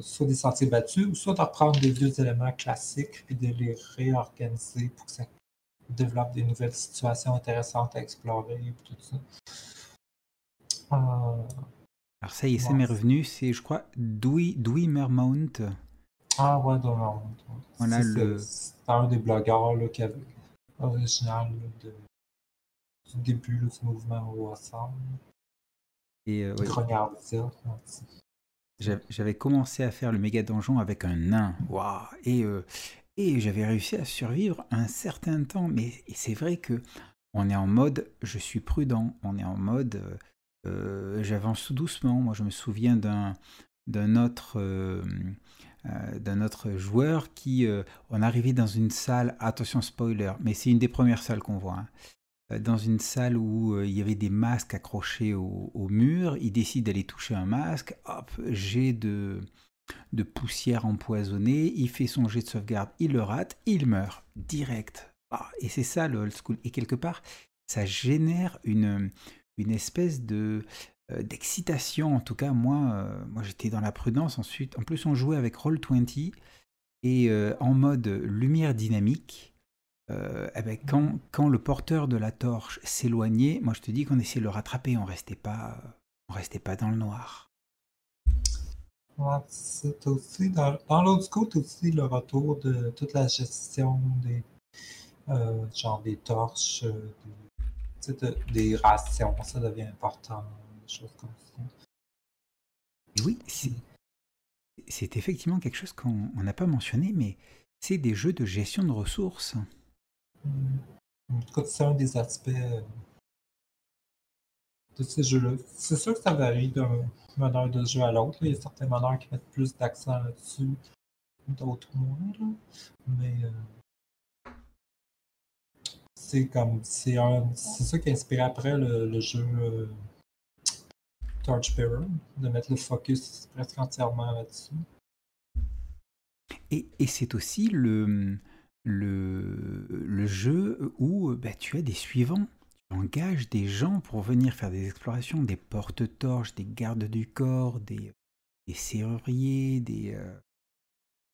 soit des sentiers battus ou soit de reprendre des vieux éléments classiques et de les réorganiser pour que ça développe des nouvelles situations intéressantes à explorer et tout ça. Euh, Alors ça y est, c'est mes revenus, c'est je crois Dewey, Mermount. Ah ouais, Mermount. Voilà le... C'est un des blogueurs là, qui avait original de, du début là, du mouvement au ensemble. Et euh, j'avais commencé à faire le méga donjon avec un nain. Waouh Et, euh, et j'avais réussi à survivre un certain temps. Mais c'est vrai que on est en mode je suis prudent. On est en mode euh, j'avance tout doucement. Moi, je me souviens d'un d'un autre, d'un autre joueur qui, on arrivait dans une salle, attention spoiler, mais c'est une des premières salles qu'on voit. Hein, dans une salle où il y avait des masques accrochés au, mur, il décide d'aller toucher un masque, hop, j'ai de, poussière empoisonnée, il fait son jet de sauvegarde, il le rate, il meurt direct. Ah, et c'est ça le old school. Et quelque part, ça génère une, espèce de euh, d'excitation. En tout cas, moi, euh, moi j'étais dans la prudence. Ensuite, en plus, on jouait avec Roll20 et euh, en mode lumière dynamique. Eh ben, quand, quand, le porteur de la torche s'éloignait, moi je te dis qu'on essayait de le rattraper, on restait pas, on restait pas dans le noir c'est aussi, dans, dans l'autre school, aussi le retour de toute la gestion des, euh, genre des torches, euh, des rations, ça devient important, des choses comme ça. oui, c'est effectivement quelque chose qu'on n'a pas mentionné, mais c'est des jeux de gestion de ressources. Mmh. C'est un des aspects euh, de ces jeux-là. C'est sûr que ça varie d'un meneur de jeu à l'autre. Il y a certains meneurs qui mettent plus d'accent là-dessus, d'autres moins. Mais euh, c'est comme c'est ça qui a inspiré après le, jeu euh, Torchbearer, de mettre le focus presque entièrement là-dessus. Et, et c'est aussi le, le, le, jeu où ben, tu as des suivants engage des gens pour venir faire des explorations, des porte-torches, des gardes du corps, des, serruriers, des, euh,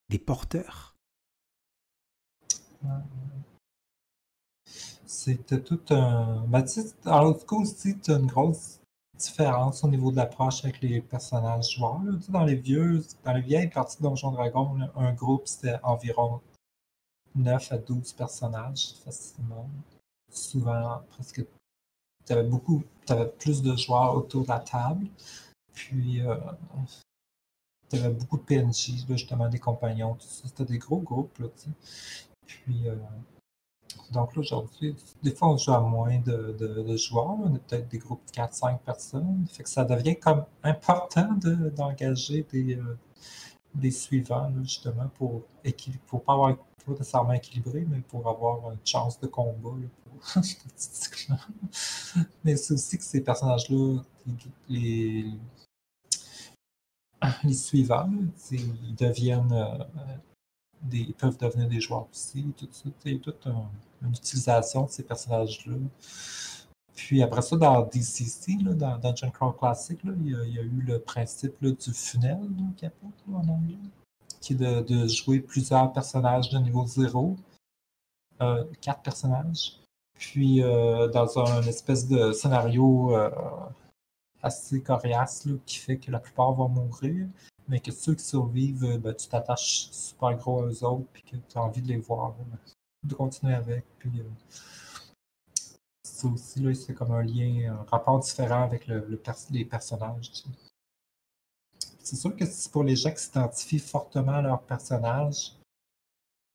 des porteurs. C'était tout un. Ben, dans l'autre coup aussi, tu as une grosse différence au niveau de l'approche avec les personnages joueurs. dans les vieux, dans les vieilles parties de Donjon Dragon, un groupe c'était environ 9 à 12 personnages facilement souvent presque tu avais beaucoup, tu avais plus de joueurs autour de la table. Puis euh, tu avais beaucoup de PNJ, justement des compagnons, tout ça. C'était des gros groupes. Là, Puis euh, donc là aujourd'hui, des fois on joue à moins de, joueurs, on est peut-être des groupes de 4-5 personnes. Fait que ça devient comme important d'engager des, euh, des suivants, justement, pour, pour pas avoir pas nécessairement équilibré, mais pour avoir une chance de combat. mais c'est aussi que ces personnages-là, les, les suivants, ils deviennent euh, ils peuvent devenir des joueurs aussi. Tout ça, toute une utilisation de ces personnages-là. Puis après ça, dans DCC, dans Dungeon Crawl Classic, il, y a, eu le principe du funnel qui en anglais, de, jouer plusieurs personnages de niveau 0, euh, quatre personnages. Puis euh, dans un espèce de scénario euh, assez coriace qui fait que la plupart vont mourir, mais que ceux qui survivent, ben, tu t'attaches super gros à eux autres, puis que tu as envie de les voir, de continuer avec. Puis, ça aussi, là, c'est comme un lien, un rapport différent avec le, les personnages. C'est sûr que pour les gens qui s'identifient fortement à leur personnage,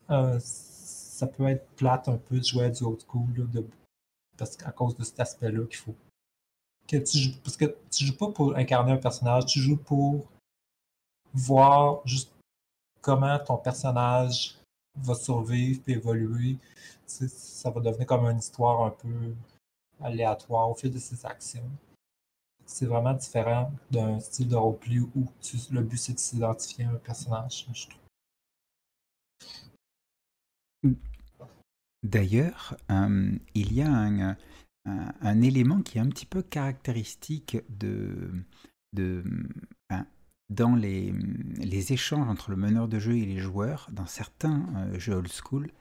euh, ça peut être plate un peu de jouer du old school, de, parce qu'à cause de cet aspect-là qu'il faut. Que tu joues, parce que tu joues pas pour incarner un personnage, tu joues pour voir juste comment ton personnage va survivre et évoluer. ça va devenir comme une histoire un peu aléatoire au fil de ses actions. C'est vraiment différent d'un style de roleplay où le but c'est de s'identifier à un personnage, je trouve. D'ailleurs, euh, il y a un, élément qui est un petit peu caractéristique de, ben, dans les, échanges entre le meneur de jeu et les joueurs, dans certains euh, jeux old school,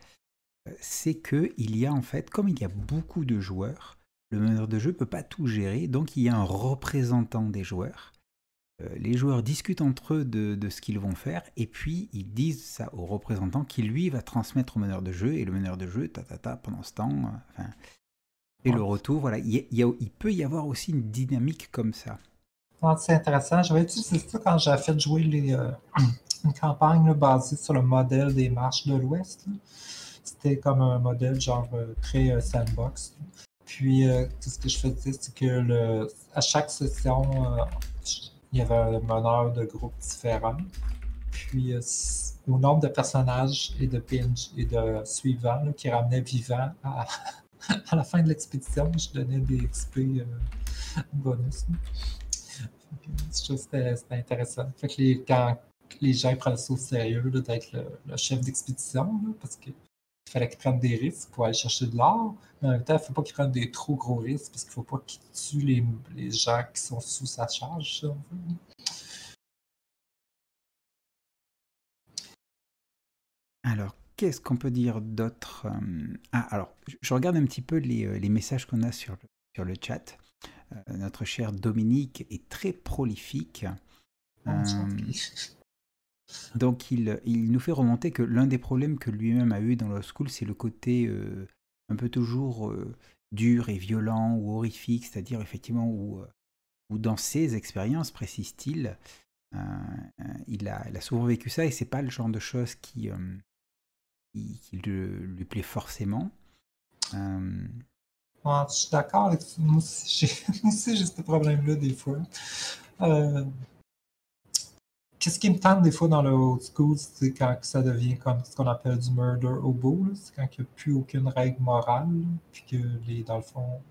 euh, c'est que il y a en fait, comme il y a beaucoup de joueurs, le meneur de jeu ne peut pas tout gérer, donc il y a un représentant des joueurs. Euh, les joueurs discutent entre eux de, ce qu'ils vont faire, et puis ils disent ça au représentant qui lui va transmettre au meneur de jeu, et le meneur de jeu, ta ta ta, pendant ce temps, euh, et le retour, voilà. Il, il, peut y avoir aussi une dynamique comme ça. C'est intéressant. J'avais utilisé ça quand j'ai fait jouer les, euh, une campagne basée sur le modèle des marches de l'Ouest. C'était comme un modèle genre très sandbox. Puis, euh, tout ce que je faisais, c'est que à chaque session, euh, il y avait un meneur de groupe différent. Puis, euh, au nombre de personnages et de PNJ et de suivants qui ramenaient vivants à, la fin de l'expédition, je donnais des XP bonus. Je que c'était intéressant. Fait que quand les gens prennent ça au sérieux d'être le, chef d'expédition, parce qu'il fallait qu'ils prennent des risques pour aller chercher de l'or, mais en même temps, il ne faut pas qu'ils prennent des trop gros risques, parce qu'il ne faut pas qu'ils tuent les, les, gens qui sont sous sa charge, Alors, qu'est-ce qu'on peut dire d'autre euh, Ah, alors, je regarde un petit peu les, euh, les messages qu'on a sur, sur le chat. Euh, notre cher Dominique est très prolifique. Euh, donc il, nous fait remonter que l'un des problèmes que lui-même a eu dans Law School, c'est le côté euh, un peu toujours dur et violent ou horrifique, c'est-à-dire effectivement où, où, dans ses expériences, précise-t-il, il, a, il, souvent vécu ça et c'est pas le genre de choses qui, lui plaît forcément je suis d'accord avec Moi aussi, j'ai ce problème-là des fois. Qu'est-ce qui me tente des fois dans le old school, c'est quand ça devient comme ce qu'on appelle du murder au bout. C'est quand il n'y a plus aucune règle morale, puis que les, dans le fond,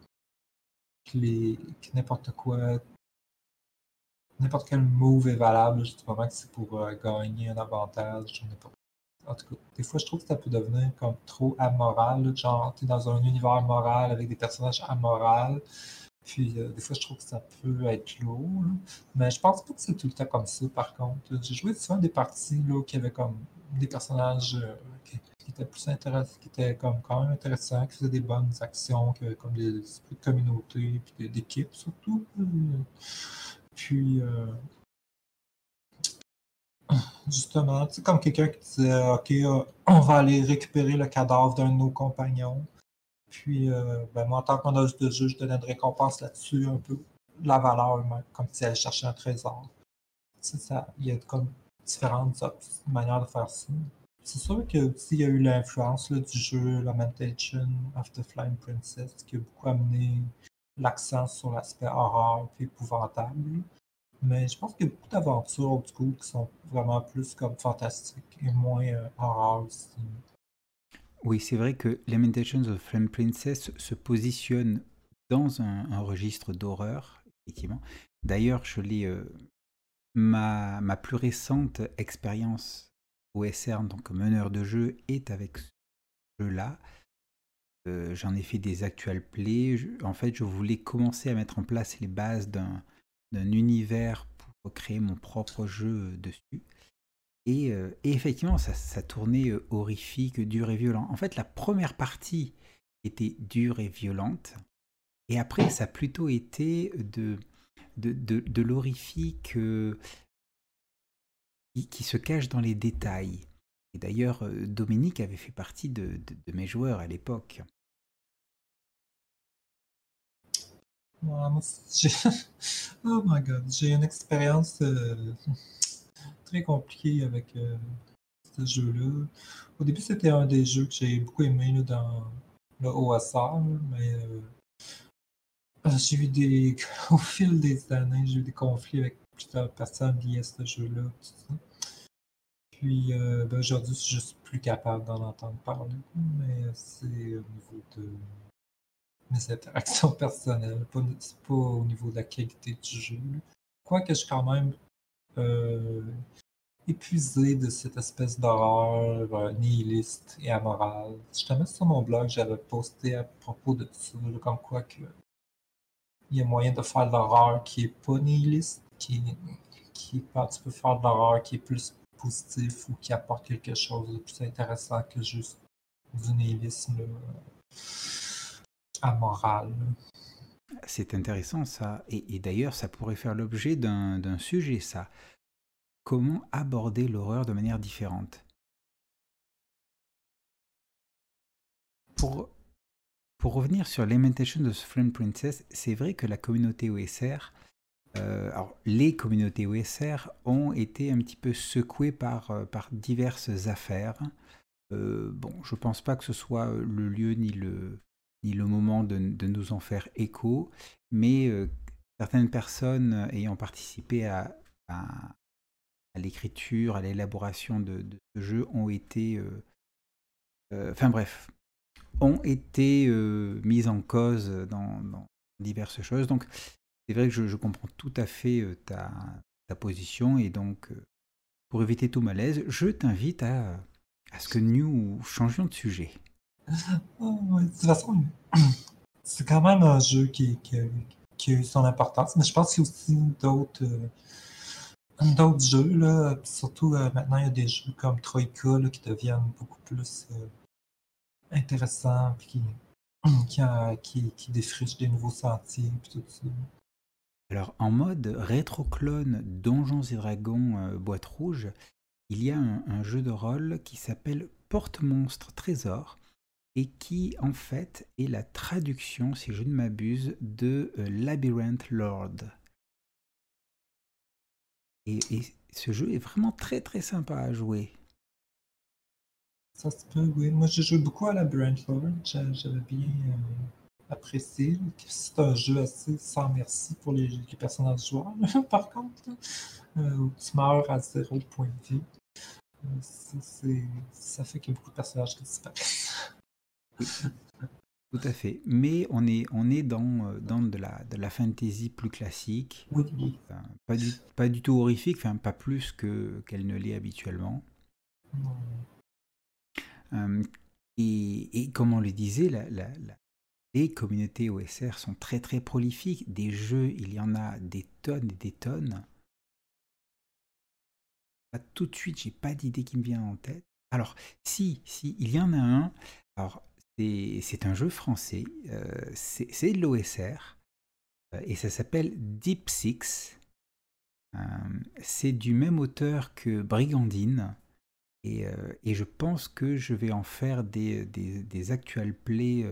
que, n'importe quoi, n'importe quel move est valable, justement que c'est pour euh, gagner un avantage, n'importe en tout cas, des fois, je trouve que ça peut devenir comme trop amoral. genre, tu es dans un univers moral avec des personnages amoraux. Puis, euh, des fois, je trouve que ça peut être lourd. Mais je pense pas que c'est tout le temps comme ça, par contre. J'ai joué souvent des parties là, qui avaient comme des personnages euh, qui, étaient plus intéressants, qui étaient comme quand même intéressants, qui faisaient des bonnes actions, qui avaient comme des esprits de communauté, puis d'équipe surtout. Puis, euh, justement. C'est comme quelqu'un qui disait Ok, on va aller récupérer le cadavre d'un de nos compagnons. Puis, euh, ben, moi, en tant qu'on de jeu, je donnais une récompense là-dessus, un peu la valeur, comme si elle cherchait un trésor. Ça, il y a comme différentes manières de faire ça. C'est sûr que il y a eu l'influence du jeu Lamentation of the Flying Princess qui a beaucoup amené l'accent sur l'aspect horreur et épouvantable. Mais je pense qu'il y a beaucoup d'aventures old qui sont vraiment plus comme fantastiques et moins euh, horreur aussi. Oui, c'est vrai que Lamentations of Flame Princess se positionne dans un, registre d'horreur, effectivement. D'ailleurs, je. Euh, ma, ma, plus récente expérience OSR en tant que meneur de jeu est avec ce jeu-là. Euh, j'en ai fait des actual plays. en fait, je voulais commencer à mettre en place les bases d'un d'un univers pour créer mon propre jeu dessus. Et, euh, effectivement, ça, tournait euh, horrifique, dur et violent. En fait, la première partie était dure et violente. Et après, ça a plutôt été de, de, de, l'horrifique euh, qui, se cache dans les détails. Et d'ailleurs, Dominique avait fait partie de, de mes joueurs à l'époque. oh my god, j'ai une expérience très compliquée avec euh, ce jeu-là. Au début, c'était un des jeux que j'ai beaucoup aimé dans le OSR, mais euh, j'ai eu des. Au fil des années, j'ai eu des conflits avec plusieurs personnes liées à ce jeu-là. Puis ben, aujourd'hui, je suis juste plus capable d'en entendre parler. Mais c'est au niveau de mes interactions personnelles, pas, pas au niveau de la qualité du jeu. Quoique je suis quand même euh, épuisé de cette espèce d'horreur euh, nihiliste et amorale. Justement, sur mon blog, j'avais posté à propos de ça, comme quoi que il y a moyen de faire de l'horreur qui est pas nihiliste, qui, qui tu peux faire de l'horreur qui est plus positif ou qui apporte quelque chose de plus intéressant que juste du nihilisme amoral. C'est intéressant ça. Et, d'ailleurs, ça pourrait faire l'objet d'un sujet, ça. Comment aborder l'horreur de manière différente? Pour, pour revenir sur Lamentation de Flame Princess, c'est vrai que la communauté OSR, euh, alors les communautés OSR ont été un petit peu secouées par, euh, par diverses affaires. Euh, bon, je pense pas que ce soit le lieu ni le, ni le moment de, nous en faire écho, mais certaines personnes ayant participé à, l'écriture, à l'élaboration de, ce jeu ont été, enfin bref, ont été mises en cause dans, diverses choses. Donc c'est vrai que je, comprends tout à fait ta, ta position et donc pour éviter tout malaise, je t'invite à, à ce que nous changions de sujet. De toute façon, c'est quand même un jeu qui, qui, a eu son importance, mais je pense qu'il y a aussi d'autres euh, d'autres jeux. Là. Surtout euh, maintenant, il y a des jeux comme Troika qui deviennent beaucoup plus euh, intéressants qui, qui, qui, défrichent des nouveaux sentiers. tout ça. Alors, en mode rétro-clone Donjons et Dragons Boîte Rouge, il y a un, jeu de rôle qui s'appelle Porte-Monstre Trésor et qui en fait est la traduction, si je ne m'abuse, de euh, Labyrinth Lord. Et, ce jeu est vraiment très très sympa à jouer. Ça se peut, oui. Moi, j'ai joué beaucoup à Labyrinth Lord. J'avais bien euh, apprécié. C'est un jeu assez sans merci pour les, personnages joueurs, par contre. Euh, tu meurs à zéro point de vie ça fait qu'il y a beaucoup de personnages qui disparaissent. Tout à fait. Mais on est, on est dans, euh, dans de, la, de la fantasy plus classique. pas, du, pas du tout horrifique, enfin, pas plus que, qu'elle ne l'est habituellement. Euh, et, et, comme on le disait, la, la, les communautés OSR sont très très prolifiques. Des jeux, il y en a des tonnes et des tonnes tout de suite, j'ai pas d'idée qui me vient en tête. Alors, si, si, il y en a un. Alors, c'est un jeu français. Euh, c'est de l'OSR. Euh, et ça s'appelle Deep Six. Euh, c'est du même auteur que Brigandine. Et, je pense que je vais en faire des, actual plays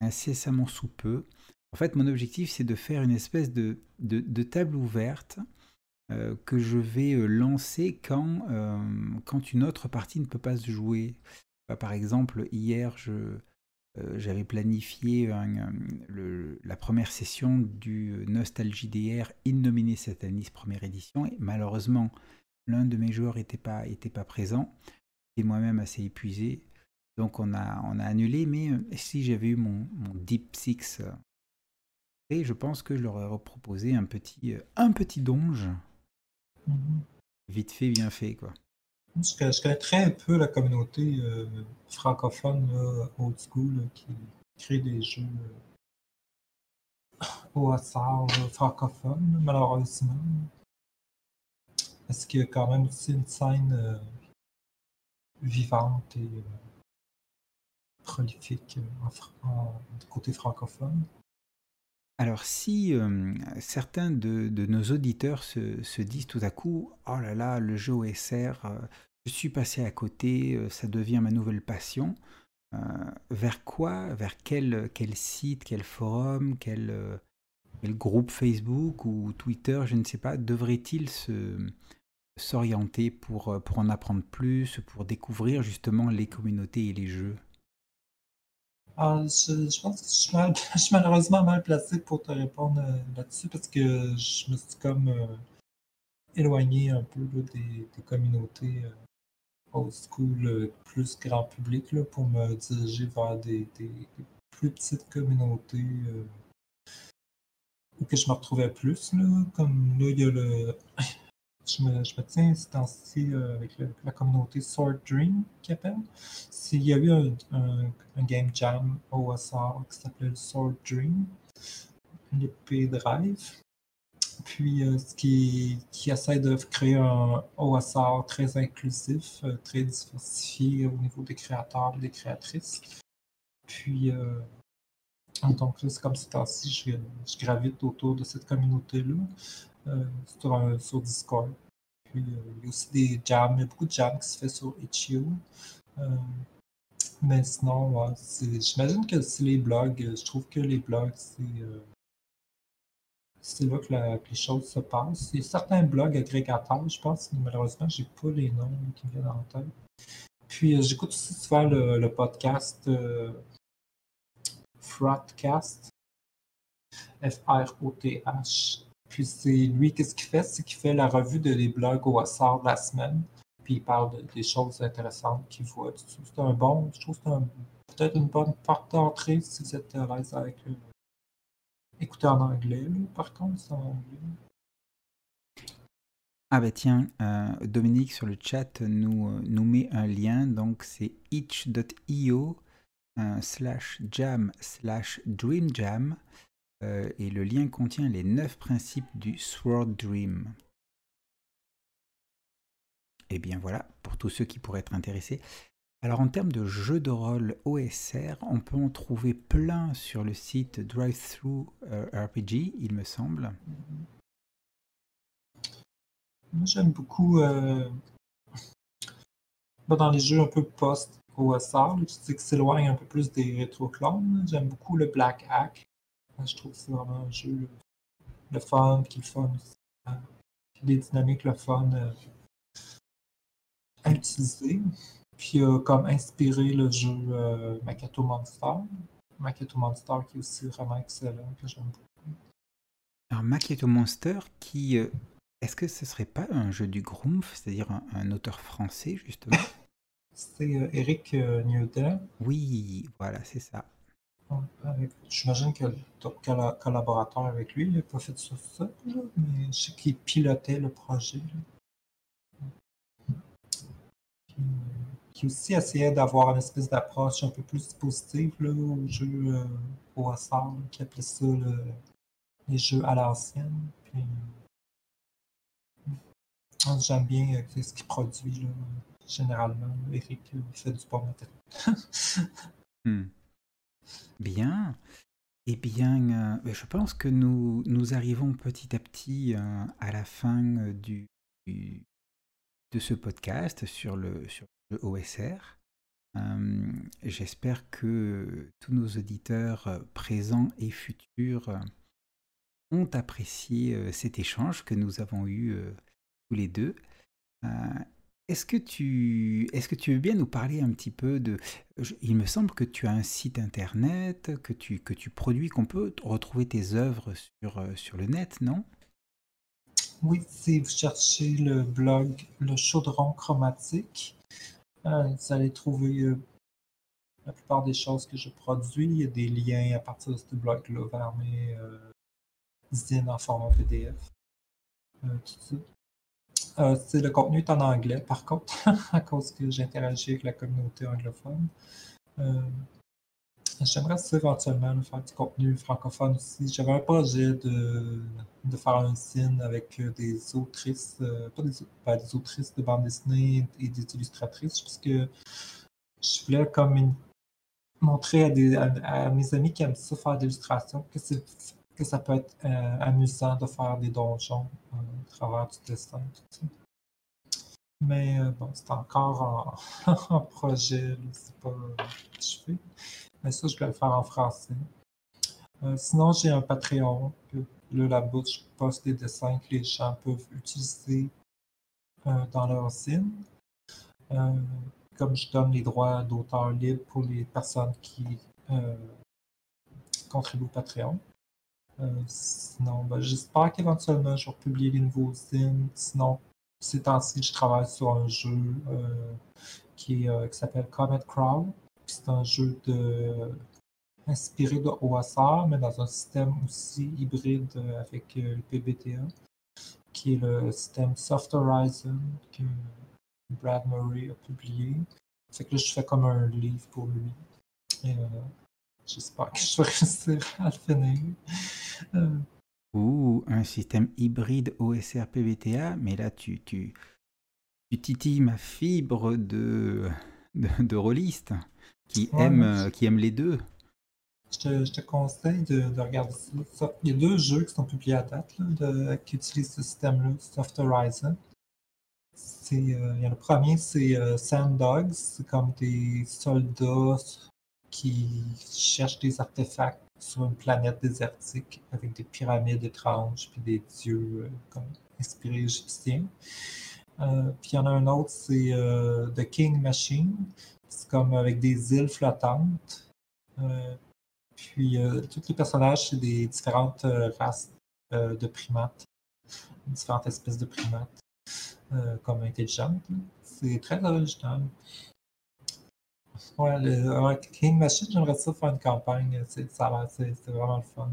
incessamment sous peu. En fait, mon objectif, c'est de faire une espèce de, table ouverte que je vais lancer quand, quand une autre partie ne peut pas se jouer. Bah, par exemple, hier, je, j'avais planifié la première session du Nostalgie DR Innominé Satanis première édition et malheureusement l'un de mes joueurs n'était pas, était pas présent et moi-même assez épuisé. Donc on a, on a annulé, mais si j'avais eu mon, mon Deep Six, et je pense que je leur aurais proposé un petit, un petit donge Mhm. Vite fait, bien fait, quoi. Je, connais très peu la communauté euh, francophone old school qui crée des jeux euh, au hasard francophone, malheureusement. Est-ce qu'il y a quand même aussi une scène euh, vivante et prolifique du côté francophone? Alors si certains de, nos auditeurs se, disent tout à coup, oh là là, le jeu OSR, je suis passé à côté, ça devient ma nouvelle passion, vers quoi, vers quel, site, quel forum, quel, groupe Facebook ou Twitter, je ne sais pas, devrait-il s'orienter pour, pour en apprendre plus, pour découvrir justement les communautés et les jeux? Ah, je, pense que je suis, malheureusement mal placé pour te répondre euh, là-dessus parce que je me suis comme euh, éloigné un peu des, communautés euh, old school plus grand public pour me diriger vers des, plus petites communautés où je me retrouvais plus. comme là, il y a le je me, je me tiens temps-ci euh, avec la communauté Sword Dream qui appelle. Il y a eu un, game jam au hasard qui s'appelait Sword Dream, l'épée Drive. Puis euh, qui, essaie de créer un OSR très inclusif, euh, très diversifié au niveau des créateurs et des créatrices. Puis donc c'est comme ces temps-ci, je, gravite autour de cette communauté-là. Euh, sur, sur, Discord. Puis, euh, il y a aussi des jams, il y a beaucoup de jams qui se fait sur Itch.io. Euh, mais sinon, j'imagine que c'est les blogs. Je trouve que les blogs, c'est là que, les choses se passent. Il y a certains blogs agrégateurs, je pense, mais malheureusement, j'ai pas les noms qui me viennent en tête. Puis j'écoute aussi souvent le, podcast Frotcast. F-R-O-T-H. Puis c'est lui, qu'est-ce qu'il fait? C'est qu'il fait la revue de les blogs au hasard de la semaine. Puis il parle des choses intéressantes qu'il voit. C'est un bon, je trouve que c'est peut-être une bonne porte d'entrée si vous êtes à avec le... écouter en anglais. par contre, c'est en anglais. Ah bah tiens, euh, Dominique sur le chat nous, euh, nous met un lien, donc c'est itch.io euh, slash jam slash dreamjam et le lien contient les neuf principes du Sword Dream. Et eh bien voilà, pour tous ceux qui pourraient être intéressés. Alors en termes de jeux de rôle OSR, on peut en trouver plein sur le site DriveThru RPG, il me semble. Moi, j'aime beaucoup euh, dans les jeux un peu post-OSR, tu sais que s'éloigne un peu plus des rétro-clones. J'aime beaucoup le Black Hack. Je trouve que c'est vraiment un jeu le, fun, qui est le fun aussi. Hein. des dynamiques, le fun euh, à utiliser. Puis euh, comme inspiré le jeu Makato Monster. Makato Monster qui est aussi vraiment excellent, que j'aime beaucoup. Alors Makato Monster qui est-ce que ce serait pas un jeu du Grumpf, c'est-à-dire un, auteur français, justement? C'est euh, Eric euh, Newton. Oui, voilà, c'est ça. J'imagine que le collaborateur avec lui, il n'a pas fait sur ça, mais je sais qu'il pilotait le projet. Qui, aussi essayait d'avoir une espèce d'approche un peu plus positive là, au jeu euh, au hasard, qui appelait ça les jeux à l'ancienne. Ah, j'aime bien euh, ce qu'il produit, généralement. Eric, fait du bon matériel. Hmm. Bien. Eh bien, euh, je pense que nous, nous arrivons petit à petit euh, à la fin du, de ce podcast sur le, sur le OSR. J'espère que tous nos auditeurs présents et futurs ont apprécié cet échange que nous avons eu les deux. Euh, est-ce que, tu, est-ce que tu veux bien nous parler un petit peu de... Il me semble que tu as un site internet, que tu, que tu produis, qu'on peut retrouver tes œuvres sur, euh, sur le net, non? Oui, si vous cherchez le blog Le Chaudron Chromatique, euh, vous allez trouver la plupart des choses que je produis. Il y a des liens à partir de ce blog-là vers mes zines en format PDF. tout. Euh, le contenu est en anglais, par contre, à cause que j'interagis avec la communauté anglophone. Euh, j'aimerais éventuellement faire du contenu francophone aussi. J'avais un projet de, de faire un signe avec des autrices, euh, pas ben, des, autrices de bande dessinée et des illustratrices, parce que je voulais comme montrer à, mes amis qui aiment ça faire d'illustration que, que ça peut être amusant de faire des donjons à travers du dessin. Mais euh, bon, c'est encore en, projet, c'est pas achevé. Mais ça, je vais le faire en français. Euh, sinon, j'ai un Patreon. Là, là-bas, je poste des dessins que les gens peuvent utiliser euh, dans leur zine. comme je donne les droits d'auteur libre pour les personnes qui contribuent au Patreon. Sinon, ben, j'espère qu'éventuellement, je vais publier les nouveaux zines. Sinon, ces temps-ci, je travaille sur un jeu euh, qui, euh, qui s'appelle Comet Crowd. C'est un jeu inspiré de OSR, mais dans un système aussi hybride avec euh, le PBTA, qui est le système Soft Horizon que Brad Murray a publié. Fait que là, je fais comme un livre pour lui. J'espère que je vais réussir à le finir. Ou un système hybride OSR PBTA, mais là tu, tu, tu titilles ma fibre de, de, de rôliste qui, aime, qui aime les deux. Je te, je te conseille de, de, regarder ça. Il y a deux jeux qui sont publiés à date là, qui utilisent ce système-là, Soft Horizon. Euh, il y a le premier, c'est euh, Sand Dogs. C'est comme des soldats qui cherchent des artefacts sur une planète désertique avec des pyramides étranges puis des dieux euh, comme inspirés égyptiens. Euh, puis il y en a un autre, c'est euh, The King Machine. C'est comme avec des îles flottantes. Puis tous les personnages, c'est des différentes races de primates, différentes espèces de primates, comme intelligentes. C'est très original. Ouais, King Machine, j'aimerais ça faire une campagne. C'est vraiment le fun.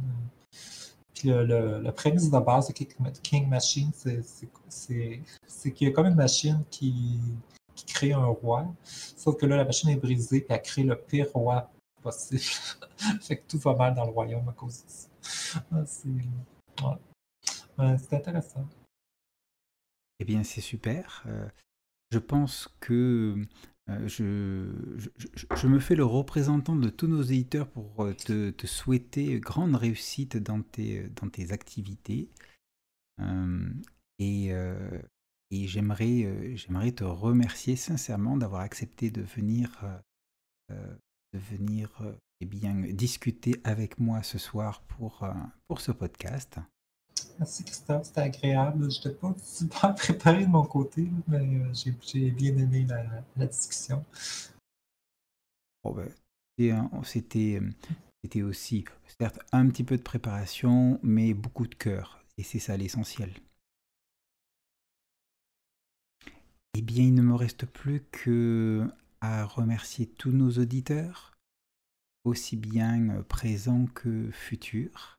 Puis le, le, prémisse de base de King Machine, c'est qu'il y a comme une machine qui, qui crée un roi. Sauf que là, la machine est brisée et elle crée le pire roi possible. fait que tout va mal dans le royaume à cause de ça. Ah, c'est intéressant. Eh bien, c'est super. Euh, je pense que euh, je, me fais le représentant de tous nos éditeurs pour euh, te, te souhaiter grande réussite dans tes, dans tes activités. Euh, et, et j'aimerais, j'aimerais te remercier sincèrement d'avoir accepté de venir, de venir eh bien, discuter avec moi ce soir pour, pour ce podcast. Merci Christophe, c'était agréable. Je n'étais pas super préparé de mon côté, mais euh, j'ai bien aimé la, discussion. Ben, c'était aussi, certes, un petit peu de préparation, mais beaucoup de cœur. Et c'est ça l'essentiel. Eh bien, il ne me reste plus que à remercier tous nos auditeurs, aussi bien présents que futurs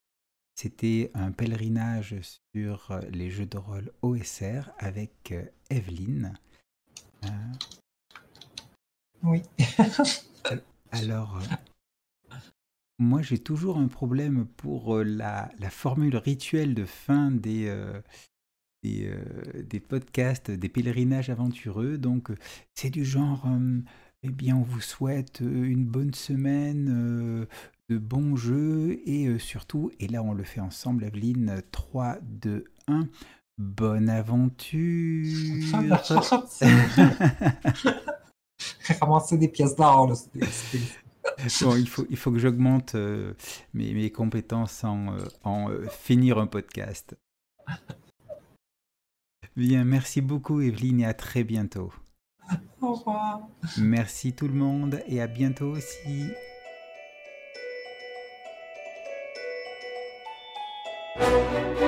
c'était un pèlerinage sur euh, les jeux de rôle OSR avec euh, Evelyne. Euh, oui. alors, moi j'ai toujours un problème pour la, formule rituelle de fin des, des, podcasts, des pèlerinages aventureux. Donc c'est du genre, eh bien on vous souhaite une bonne semaine, de bons jeux et euh, surtout, et là on le fait ensemble, Evelyne, 3, 2, 1, bonne aventure Ramasser des pièces d'or, Bon, il faut, il faut que j'augmente euh, mes, mes, compétences en, euh, en finir un podcast. Bien, merci beaucoup Evelyne et à très bientôt. Au revoir. Merci tout le monde et à bientôt aussi. Música